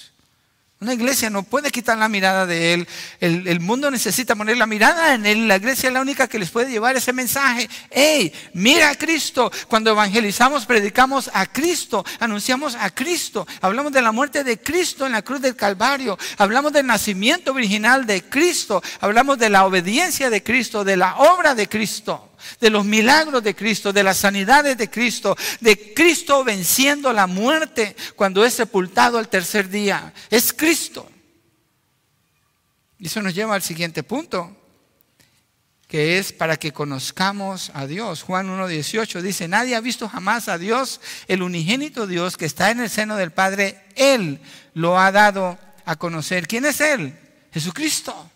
Una iglesia no puede quitar la mirada de Él. El, mundo necesita poner la mirada en Él. La iglesia es la única que les puede llevar ese mensaje. ¡Ey! Mira a Cristo. Cuando evangelizamos, predicamos a Cristo. Anunciamos a Cristo. Hablamos de la muerte de Cristo en la cruz del Calvario. Hablamos del nacimiento original de Cristo. Hablamos de la obediencia de Cristo, de la obra de Cristo de los milagros de Cristo, de las sanidades de Cristo, de Cristo venciendo la muerte cuando es sepultado al tercer día. Es Cristo. Y eso nos lleva al siguiente punto, que es para que conozcamos a Dios. Juan 1.18 dice, nadie ha visto jamás a Dios, el unigénito Dios que está en el seno del Padre, Él lo ha dado a conocer. ¿Quién es Él? Jesucristo.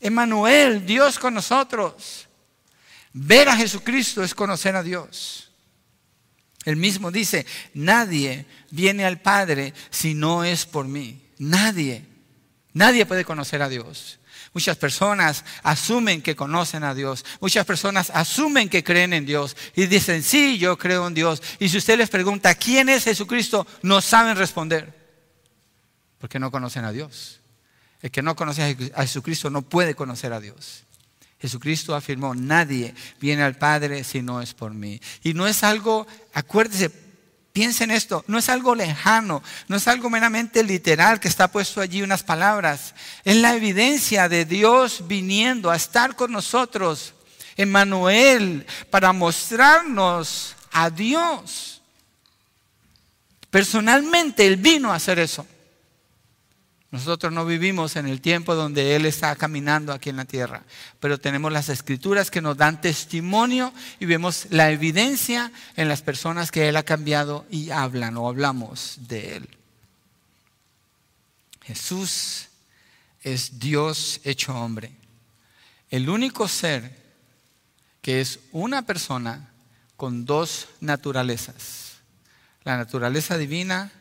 Emanuel, Dios con nosotros. Ver a Jesucristo es conocer a Dios. Él mismo dice, nadie viene al Padre si no es por mí. Nadie. Nadie puede conocer a Dios. Muchas personas asumen que conocen a Dios. Muchas personas asumen que creen en Dios y dicen, sí, yo creo en Dios. Y si usted les pregunta, ¿quién es Jesucristo? No saben responder. Porque no conocen a Dios. El que no conoce a Jesucristo no puede conocer a Dios. Jesucristo afirmó, nadie viene al Padre si no es por mí. Y no es algo, acuérdese, piensen esto, no es algo lejano, no es algo meramente literal que está puesto allí unas palabras. Es la evidencia de Dios viniendo a estar con nosotros, Emmanuel, para mostrarnos a Dios. Personalmente Él vino a hacer eso. Nosotros no vivimos en el tiempo donde Él está caminando aquí en la tierra, pero tenemos las escrituras que nos dan testimonio y vemos la evidencia en las personas que Él ha cambiado y hablan o hablamos de Él. Jesús es Dios hecho hombre, el único ser que es una persona con dos naturalezas, la naturaleza divina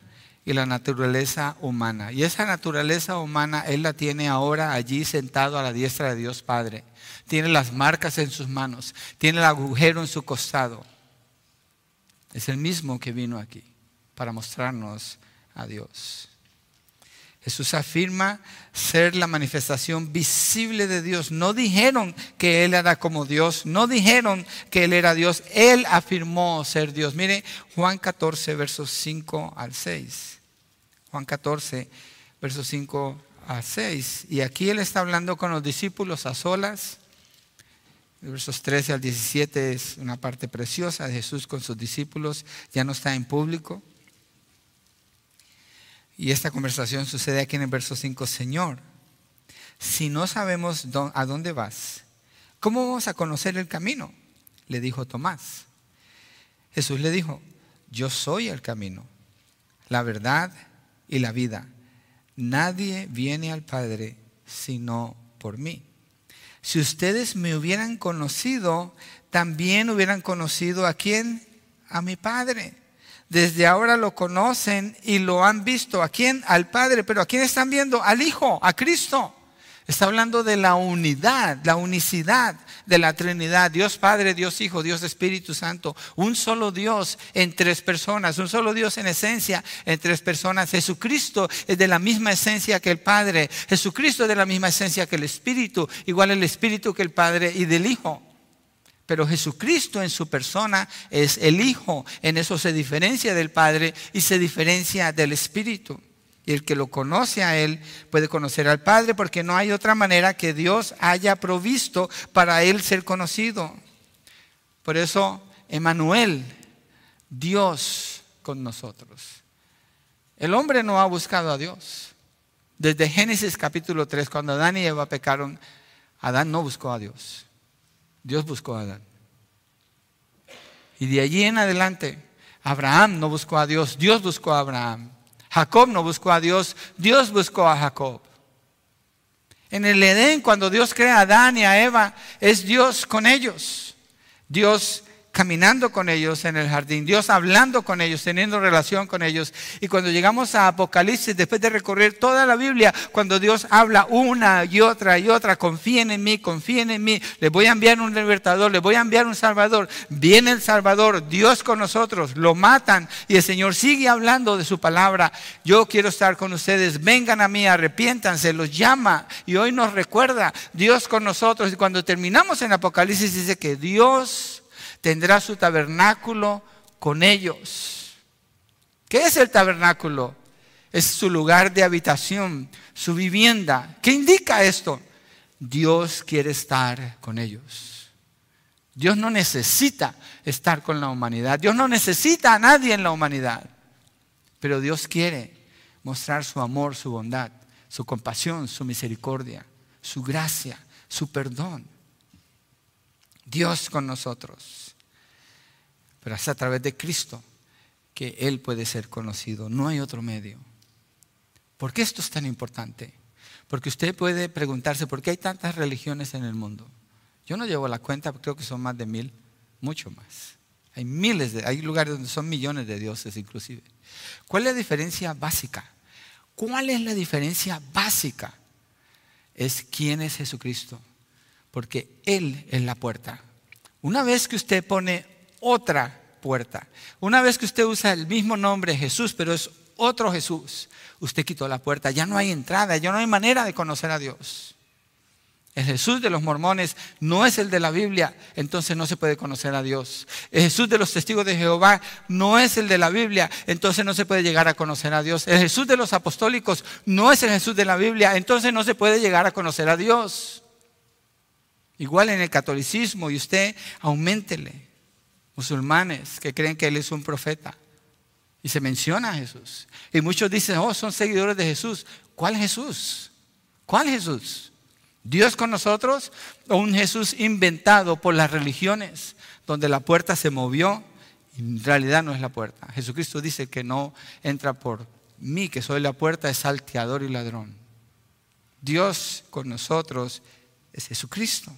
y la naturaleza humana. Y esa naturaleza humana Él la tiene ahora allí sentado a la diestra de Dios Padre. Tiene las marcas en sus manos, tiene el agujero en su costado. Es el mismo que vino aquí para mostrarnos a Dios. Jesús afirma ser la manifestación visible de Dios. No dijeron que Él era como Dios, no dijeron que Él era Dios, Él afirmó ser Dios. Mire Juan 14, versos 5 al 6. Juan 14, versos 5 al 6. Y aquí Él está hablando con los discípulos a solas. Versos 13 al 17 es una parte preciosa de Jesús con sus discípulos, ya no está en público. Y esta conversación sucede aquí en el verso 5, Señor, si no sabemos a dónde vas, ¿cómo vamos a conocer el camino? Le dijo Tomás. Jesús le dijo, yo soy el camino, la verdad y la vida. Nadie viene al Padre sino por mí. Si ustedes me hubieran conocido, también hubieran conocido a quién? A mi Padre desde ahora lo conocen y lo han visto. ¿A quién? Al Padre. Pero ¿a quién están viendo? Al Hijo, a Cristo. Está hablando de la unidad, la unicidad de la Trinidad. Dios Padre, Dios Hijo, Dios Espíritu Santo. Un solo Dios en tres personas. Un solo Dios en esencia en tres personas. Jesucristo es de la misma esencia que el Padre. Jesucristo es de la misma esencia que el Espíritu. Igual el Espíritu que el Padre y del Hijo. Pero Jesucristo en su persona es el Hijo. En eso se diferencia del Padre y se diferencia del Espíritu. Y el que lo conoce a Él puede conocer al Padre porque no hay otra manera que Dios haya provisto para Él ser conocido. Por eso, Emanuel, Dios con nosotros. El hombre no ha buscado a Dios. Desde Génesis capítulo 3, cuando Adán y Eva pecaron, Adán no buscó a Dios. Dios buscó a Adán. Y de allí en adelante, Abraham no buscó a Dios, Dios buscó a Abraham. Jacob no buscó a Dios, Dios buscó a Jacob. En el Edén, cuando Dios crea a Adán y a Eva, es Dios con ellos. Dios caminando con ellos en el jardín, Dios hablando con ellos, teniendo relación con ellos. Y cuando llegamos a Apocalipsis, después de recorrer toda la Biblia, cuando Dios habla una y otra y otra, confíen en mí, confíen en mí, les voy a enviar un libertador, les voy a enviar un salvador. Viene el salvador, Dios con nosotros, lo matan y el Señor sigue hablando de su palabra. Yo quiero estar con ustedes, vengan a mí, arrepiéntanse, los llama y hoy nos recuerda Dios con nosotros. Y cuando terminamos en Apocalipsis dice que Dios tendrá su tabernáculo con ellos. ¿Qué es el tabernáculo? Es su lugar de habitación, su vivienda. ¿Qué indica esto? Dios quiere estar con ellos. Dios no necesita estar con la humanidad. Dios no necesita a nadie en la humanidad. Pero Dios quiere mostrar su amor, su bondad, su compasión, su misericordia, su gracia, su perdón. Dios con nosotros pero es a través de Cristo que Él puede ser conocido. No hay otro medio. ¿Por qué esto es tan importante? Porque usted puede preguntarse por qué hay tantas religiones en el mundo. Yo no llevo la cuenta, creo que son más de mil, mucho más. Hay miles de, hay lugares donde son millones de dioses inclusive. ¿Cuál es la diferencia básica? ¿Cuál es la diferencia básica? Es quién es Jesucristo. Porque Él es la puerta. Una vez que usted pone otra puerta. Una vez que usted usa el mismo nombre Jesús, pero es otro Jesús, usted quitó la puerta. Ya no hay entrada, ya no hay manera de conocer a Dios. El Jesús de los mormones no es el de la Biblia, entonces no se puede conocer a Dios. El Jesús de los testigos de Jehová no es el de la Biblia, entonces no se puede llegar a conocer a Dios. El Jesús de los apostólicos no es el Jesús de la Biblia, entonces no se puede llegar a conocer a Dios. Igual en el catolicismo y usted aumentele musulmanes que creen que Él es un profeta. Y se menciona a Jesús. Y muchos dicen, oh, son seguidores de Jesús. ¿Cuál Jesús? ¿Cuál Jesús? ¿Dios con nosotros o un Jesús inventado por las religiones, donde la puerta se movió en realidad no es la puerta? Jesucristo dice que no entra por mí, que soy la puerta, es salteador y ladrón. Dios con nosotros es Jesucristo.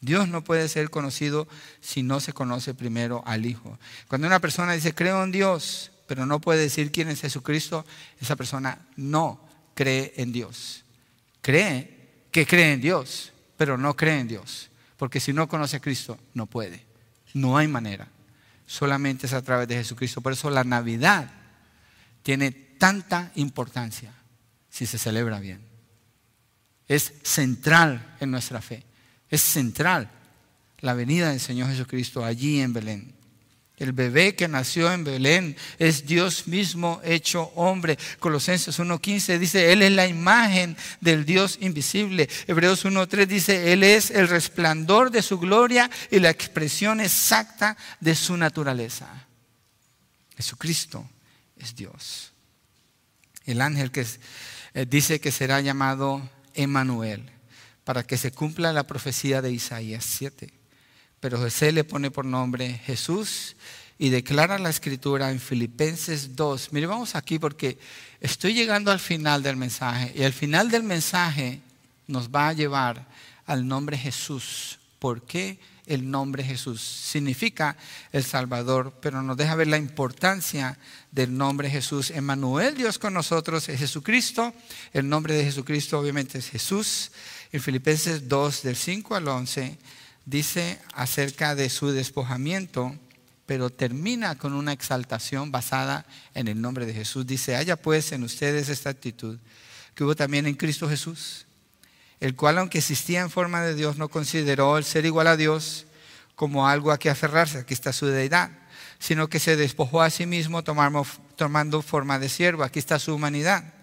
Dios no puede ser conocido si no se conoce primero al Hijo. Cuando una persona dice, creo en Dios, pero no puede decir quién es Jesucristo, esa persona no cree en Dios. Cree que cree en Dios, pero no cree en Dios. Porque si no conoce a Cristo, no puede. No hay manera. Solamente es a través de Jesucristo. Por eso la Navidad tiene tanta importancia si se celebra bien. Es central en nuestra fe. Es central la venida del Señor Jesucristo allí en Belén. El bebé que nació en Belén es Dios mismo hecho hombre. Colosenses 1.15 dice, Él es la imagen del Dios invisible. Hebreos 1.3 dice, Él es el resplandor de su gloria y la expresión exacta de su naturaleza. Jesucristo es Dios. El ángel que eh, dice que será llamado Emmanuel para que se cumpla la profecía de Isaías 7. Pero José le pone por nombre Jesús y declara la escritura en Filipenses 2. Mire, vamos aquí porque estoy llegando al final del mensaje y al final del mensaje nos va a llevar al nombre Jesús. ¿Por qué el nombre Jesús? Significa el Salvador, pero nos deja ver la importancia del nombre Jesús. Emmanuel, Dios con nosotros, es Jesucristo. El nombre de Jesucristo obviamente es Jesús. En Filipenses 2, del 5 al 11, dice acerca de su despojamiento, pero termina con una exaltación basada en el nombre de Jesús. Dice, haya pues en ustedes esta actitud que hubo también en Cristo Jesús, el cual aunque existía en forma de Dios, no consideró el ser igual a Dios como algo a que aferrarse, aquí está su deidad, sino que se despojó a sí mismo tomando forma de siervo, aquí está su humanidad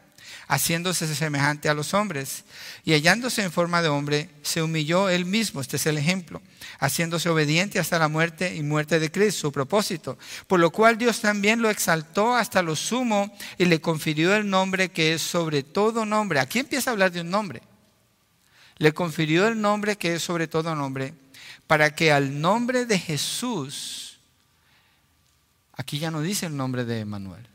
haciéndose semejante a los hombres. Y hallándose en forma de hombre, se humilló él mismo, este es el ejemplo, haciéndose obediente hasta la muerte y muerte de Cristo, su propósito. Por lo cual Dios también lo exaltó hasta lo sumo y le confirió el nombre que es sobre todo nombre. Aquí empieza a hablar de un nombre. Le confirió el nombre que es sobre todo nombre, para que al nombre de Jesús, aquí ya no dice el nombre de Emanuel,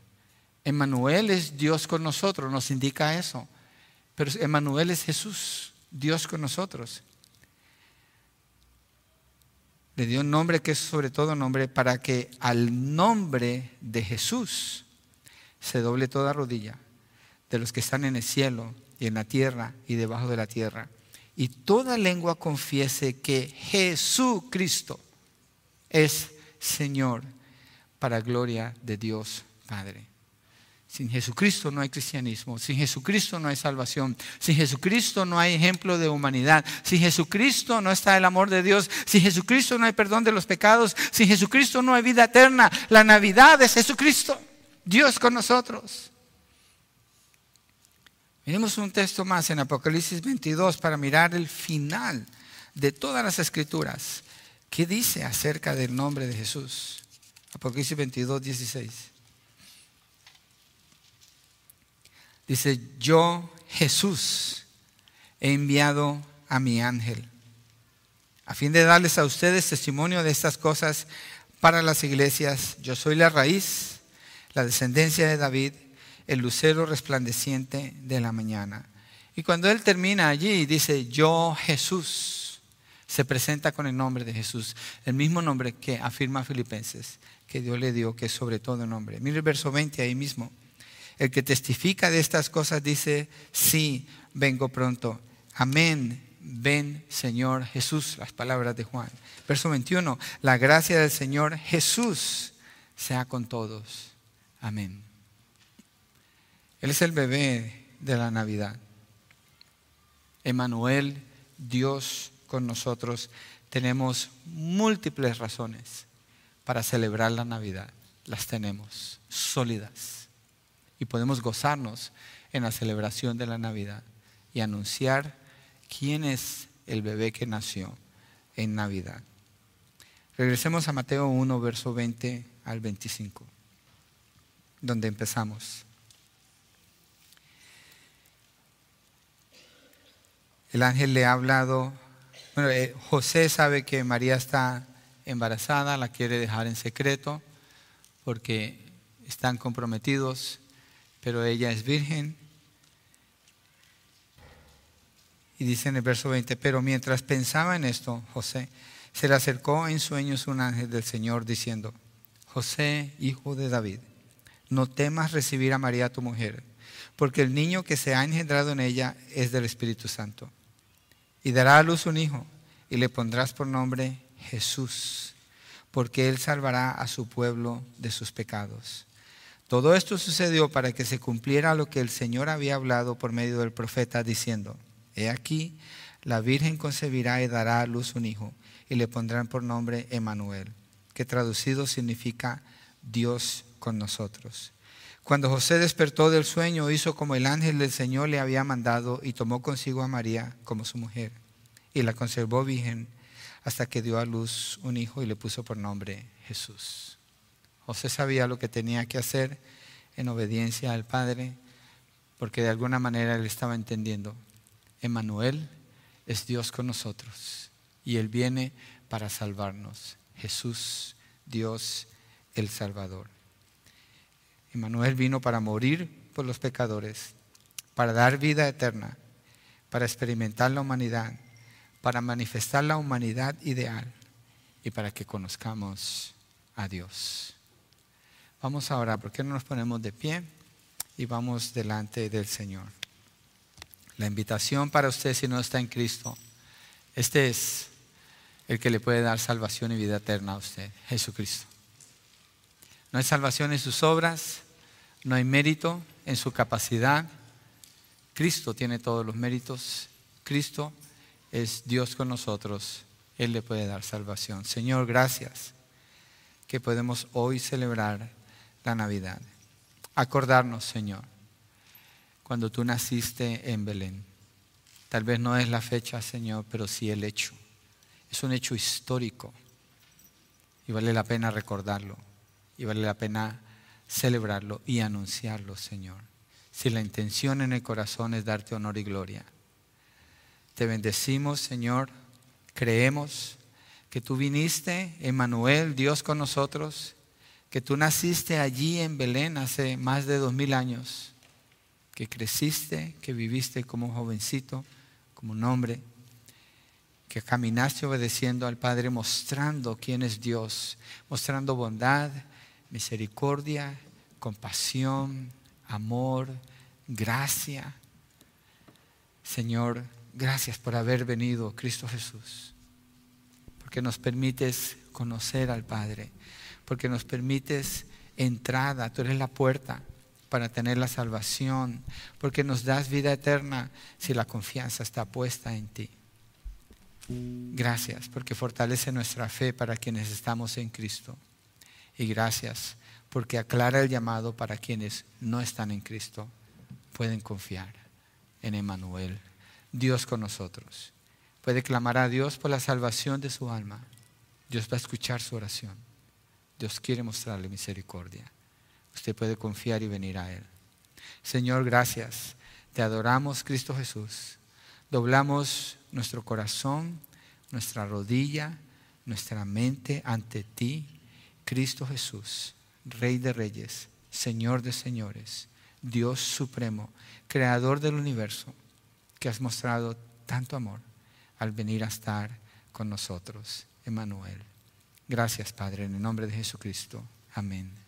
Emmanuel es Dios con nosotros, nos indica eso. Pero Emmanuel es Jesús, Dios con nosotros. Le dio un nombre que es sobre todo nombre para que al nombre de Jesús se doble toda rodilla de los que están en el cielo y en la tierra y debajo de la tierra. Y toda lengua confiese que Jesucristo es Señor para gloria de Dios Padre. Sin Jesucristo no hay cristianismo, sin Jesucristo no hay salvación, sin Jesucristo no hay ejemplo de humanidad, sin Jesucristo no está el amor de Dios, sin Jesucristo no hay perdón de los pecados, sin Jesucristo no hay vida eterna. La Navidad es Jesucristo, Dios con nosotros. Miremos un texto más en Apocalipsis 22 para mirar el final de todas las escrituras. ¿Qué dice acerca del nombre de Jesús? Apocalipsis 22, 16. Dice, yo Jesús he enviado a mi ángel a fin de darles a ustedes testimonio de estas cosas para las iglesias. Yo soy la raíz, la descendencia de David, el lucero resplandeciente de la mañana. Y cuando él termina allí, dice, yo Jesús, se presenta con el nombre de Jesús, el mismo nombre que afirma Filipenses, que Dios le dio, que es sobre todo nombre. Mire el verso 20 ahí mismo. El que testifica de estas cosas dice, sí, vengo pronto. Amén. Ven, Señor Jesús, las palabras de Juan. Verso 21, la gracia del Señor Jesús sea con todos. Amén. Él es el bebé de la Navidad. Emanuel, Dios con nosotros. Tenemos múltiples razones para celebrar la Navidad. Las tenemos sólidas y podemos gozarnos en la celebración de la Navidad y anunciar quién es el bebé que nació en Navidad. Regresemos a Mateo 1, verso 20 al 25. donde empezamos. El ángel le ha hablado, bueno, eh, José sabe que María está embarazada, la quiere dejar en secreto porque están comprometidos, pero ella es virgen. Y dice en el verso 20, pero mientras pensaba en esto, José, se le acercó en sueños un ángel del Señor diciendo, José, hijo de David, no temas recibir a María tu mujer, porque el niño que se ha engendrado en ella es del Espíritu Santo. Y dará a luz un hijo, y le pondrás por nombre Jesús, porque él salvará a su pueblo de sus pecados. Todo esto sucedió para que se cumpliera lo que el Señor había hablado por medio del profeta, diciendo, He aquí, la Virgen concebirá y dará a luz un hijo, y le pondrán por nombre Emanuel, que traducido significa Dios con nosotros. Cuando José despertó del sueño, hizo como el ángel del Señor le había mandado y tomó consigo a María como su mujer, y la conservó virgen hasta que dio a luz un hijo y le puso por nombre Jesús. José sabía lo que tenía que hacer en obediencia al Padre, porque de alguna manera él estaba entendiendo, Emanuel es Dios con nosotros y Él viene para salvarnos. Jesús, Dios el Salvador. Emanuel vino para morir por los pecadores, para dar vida eterna, para experimentar la humanidad, para manifestar la humanidad ideal y para que conozcamos a Dios. Vamos ahora, ¿por qué no nos ponemos de pie y vamos delante del Señor? La invitación para usted si no está en Cristo, este es el que le puede dar salvación y vida eterna a usted, Jesucristo. No hay salvación en sus obras, no hay mérito en su capacidad. Cristo tiene todos los méritos. Cristo es Dios con nosotros. Él le puede dar salvación. Señor, gracias que podemos hoy celebrar la Navidad. Acordarnos, Señor, cuando tú naciste en Belén. Tal vez no es la fecha, Señor, pero sí el hecho. Es un hecho histórico y vale la pena recordarlo y vale la pena celebrarlo y anunciarlo, Señor. Si la intención en el corazón es darte honor y gloria. Te bendecimos, Señor. Creemos que tú viniste, Emmanuel, Dios con nosotros, que tú naciste allí en Belén hace más de dos mil años, que creciste, que viviste como jovencito, como un hombre que caminaste obedeciendo al Padre, mostrando quién es Dios, mostrando bondad, misericordia, compasión, amor, gracia. Señor, gracias por haber venido, Cristo Jesús, porque nos permites conocer al Padre, porque nos permites entrada, tú eres la puerta para tener la salvación, porque nos das vida eterna si la confianza está puesta en ti. Gracias porque fortalece nuestra fe para quienes estamos en Cristo. Y gracias porque aclara el llamado para quienes no están en Cristo. Pueden confiar en Emmanuel, Dios con nosotros. Puede clamar a Dios por la salvación de su alma. Dios va a escuchar su oración. Dios quiere mostrarle misericordia. Usted puede confiar y venir a Él. Señor, gracias. Te adoramos, Cristo Jesús. Doblamos nuestro corazón, nuestra rodilla, nuestra mente ante ti, Cristo Jesús, Rey de Reyes, Señor de Señores, Dios Supremo, Creador del universo, que has mostrado tanto amor al venir a estar con nosotros, Emanuel. Gracias, Padre, en el nombre de Jesucristo. Amén.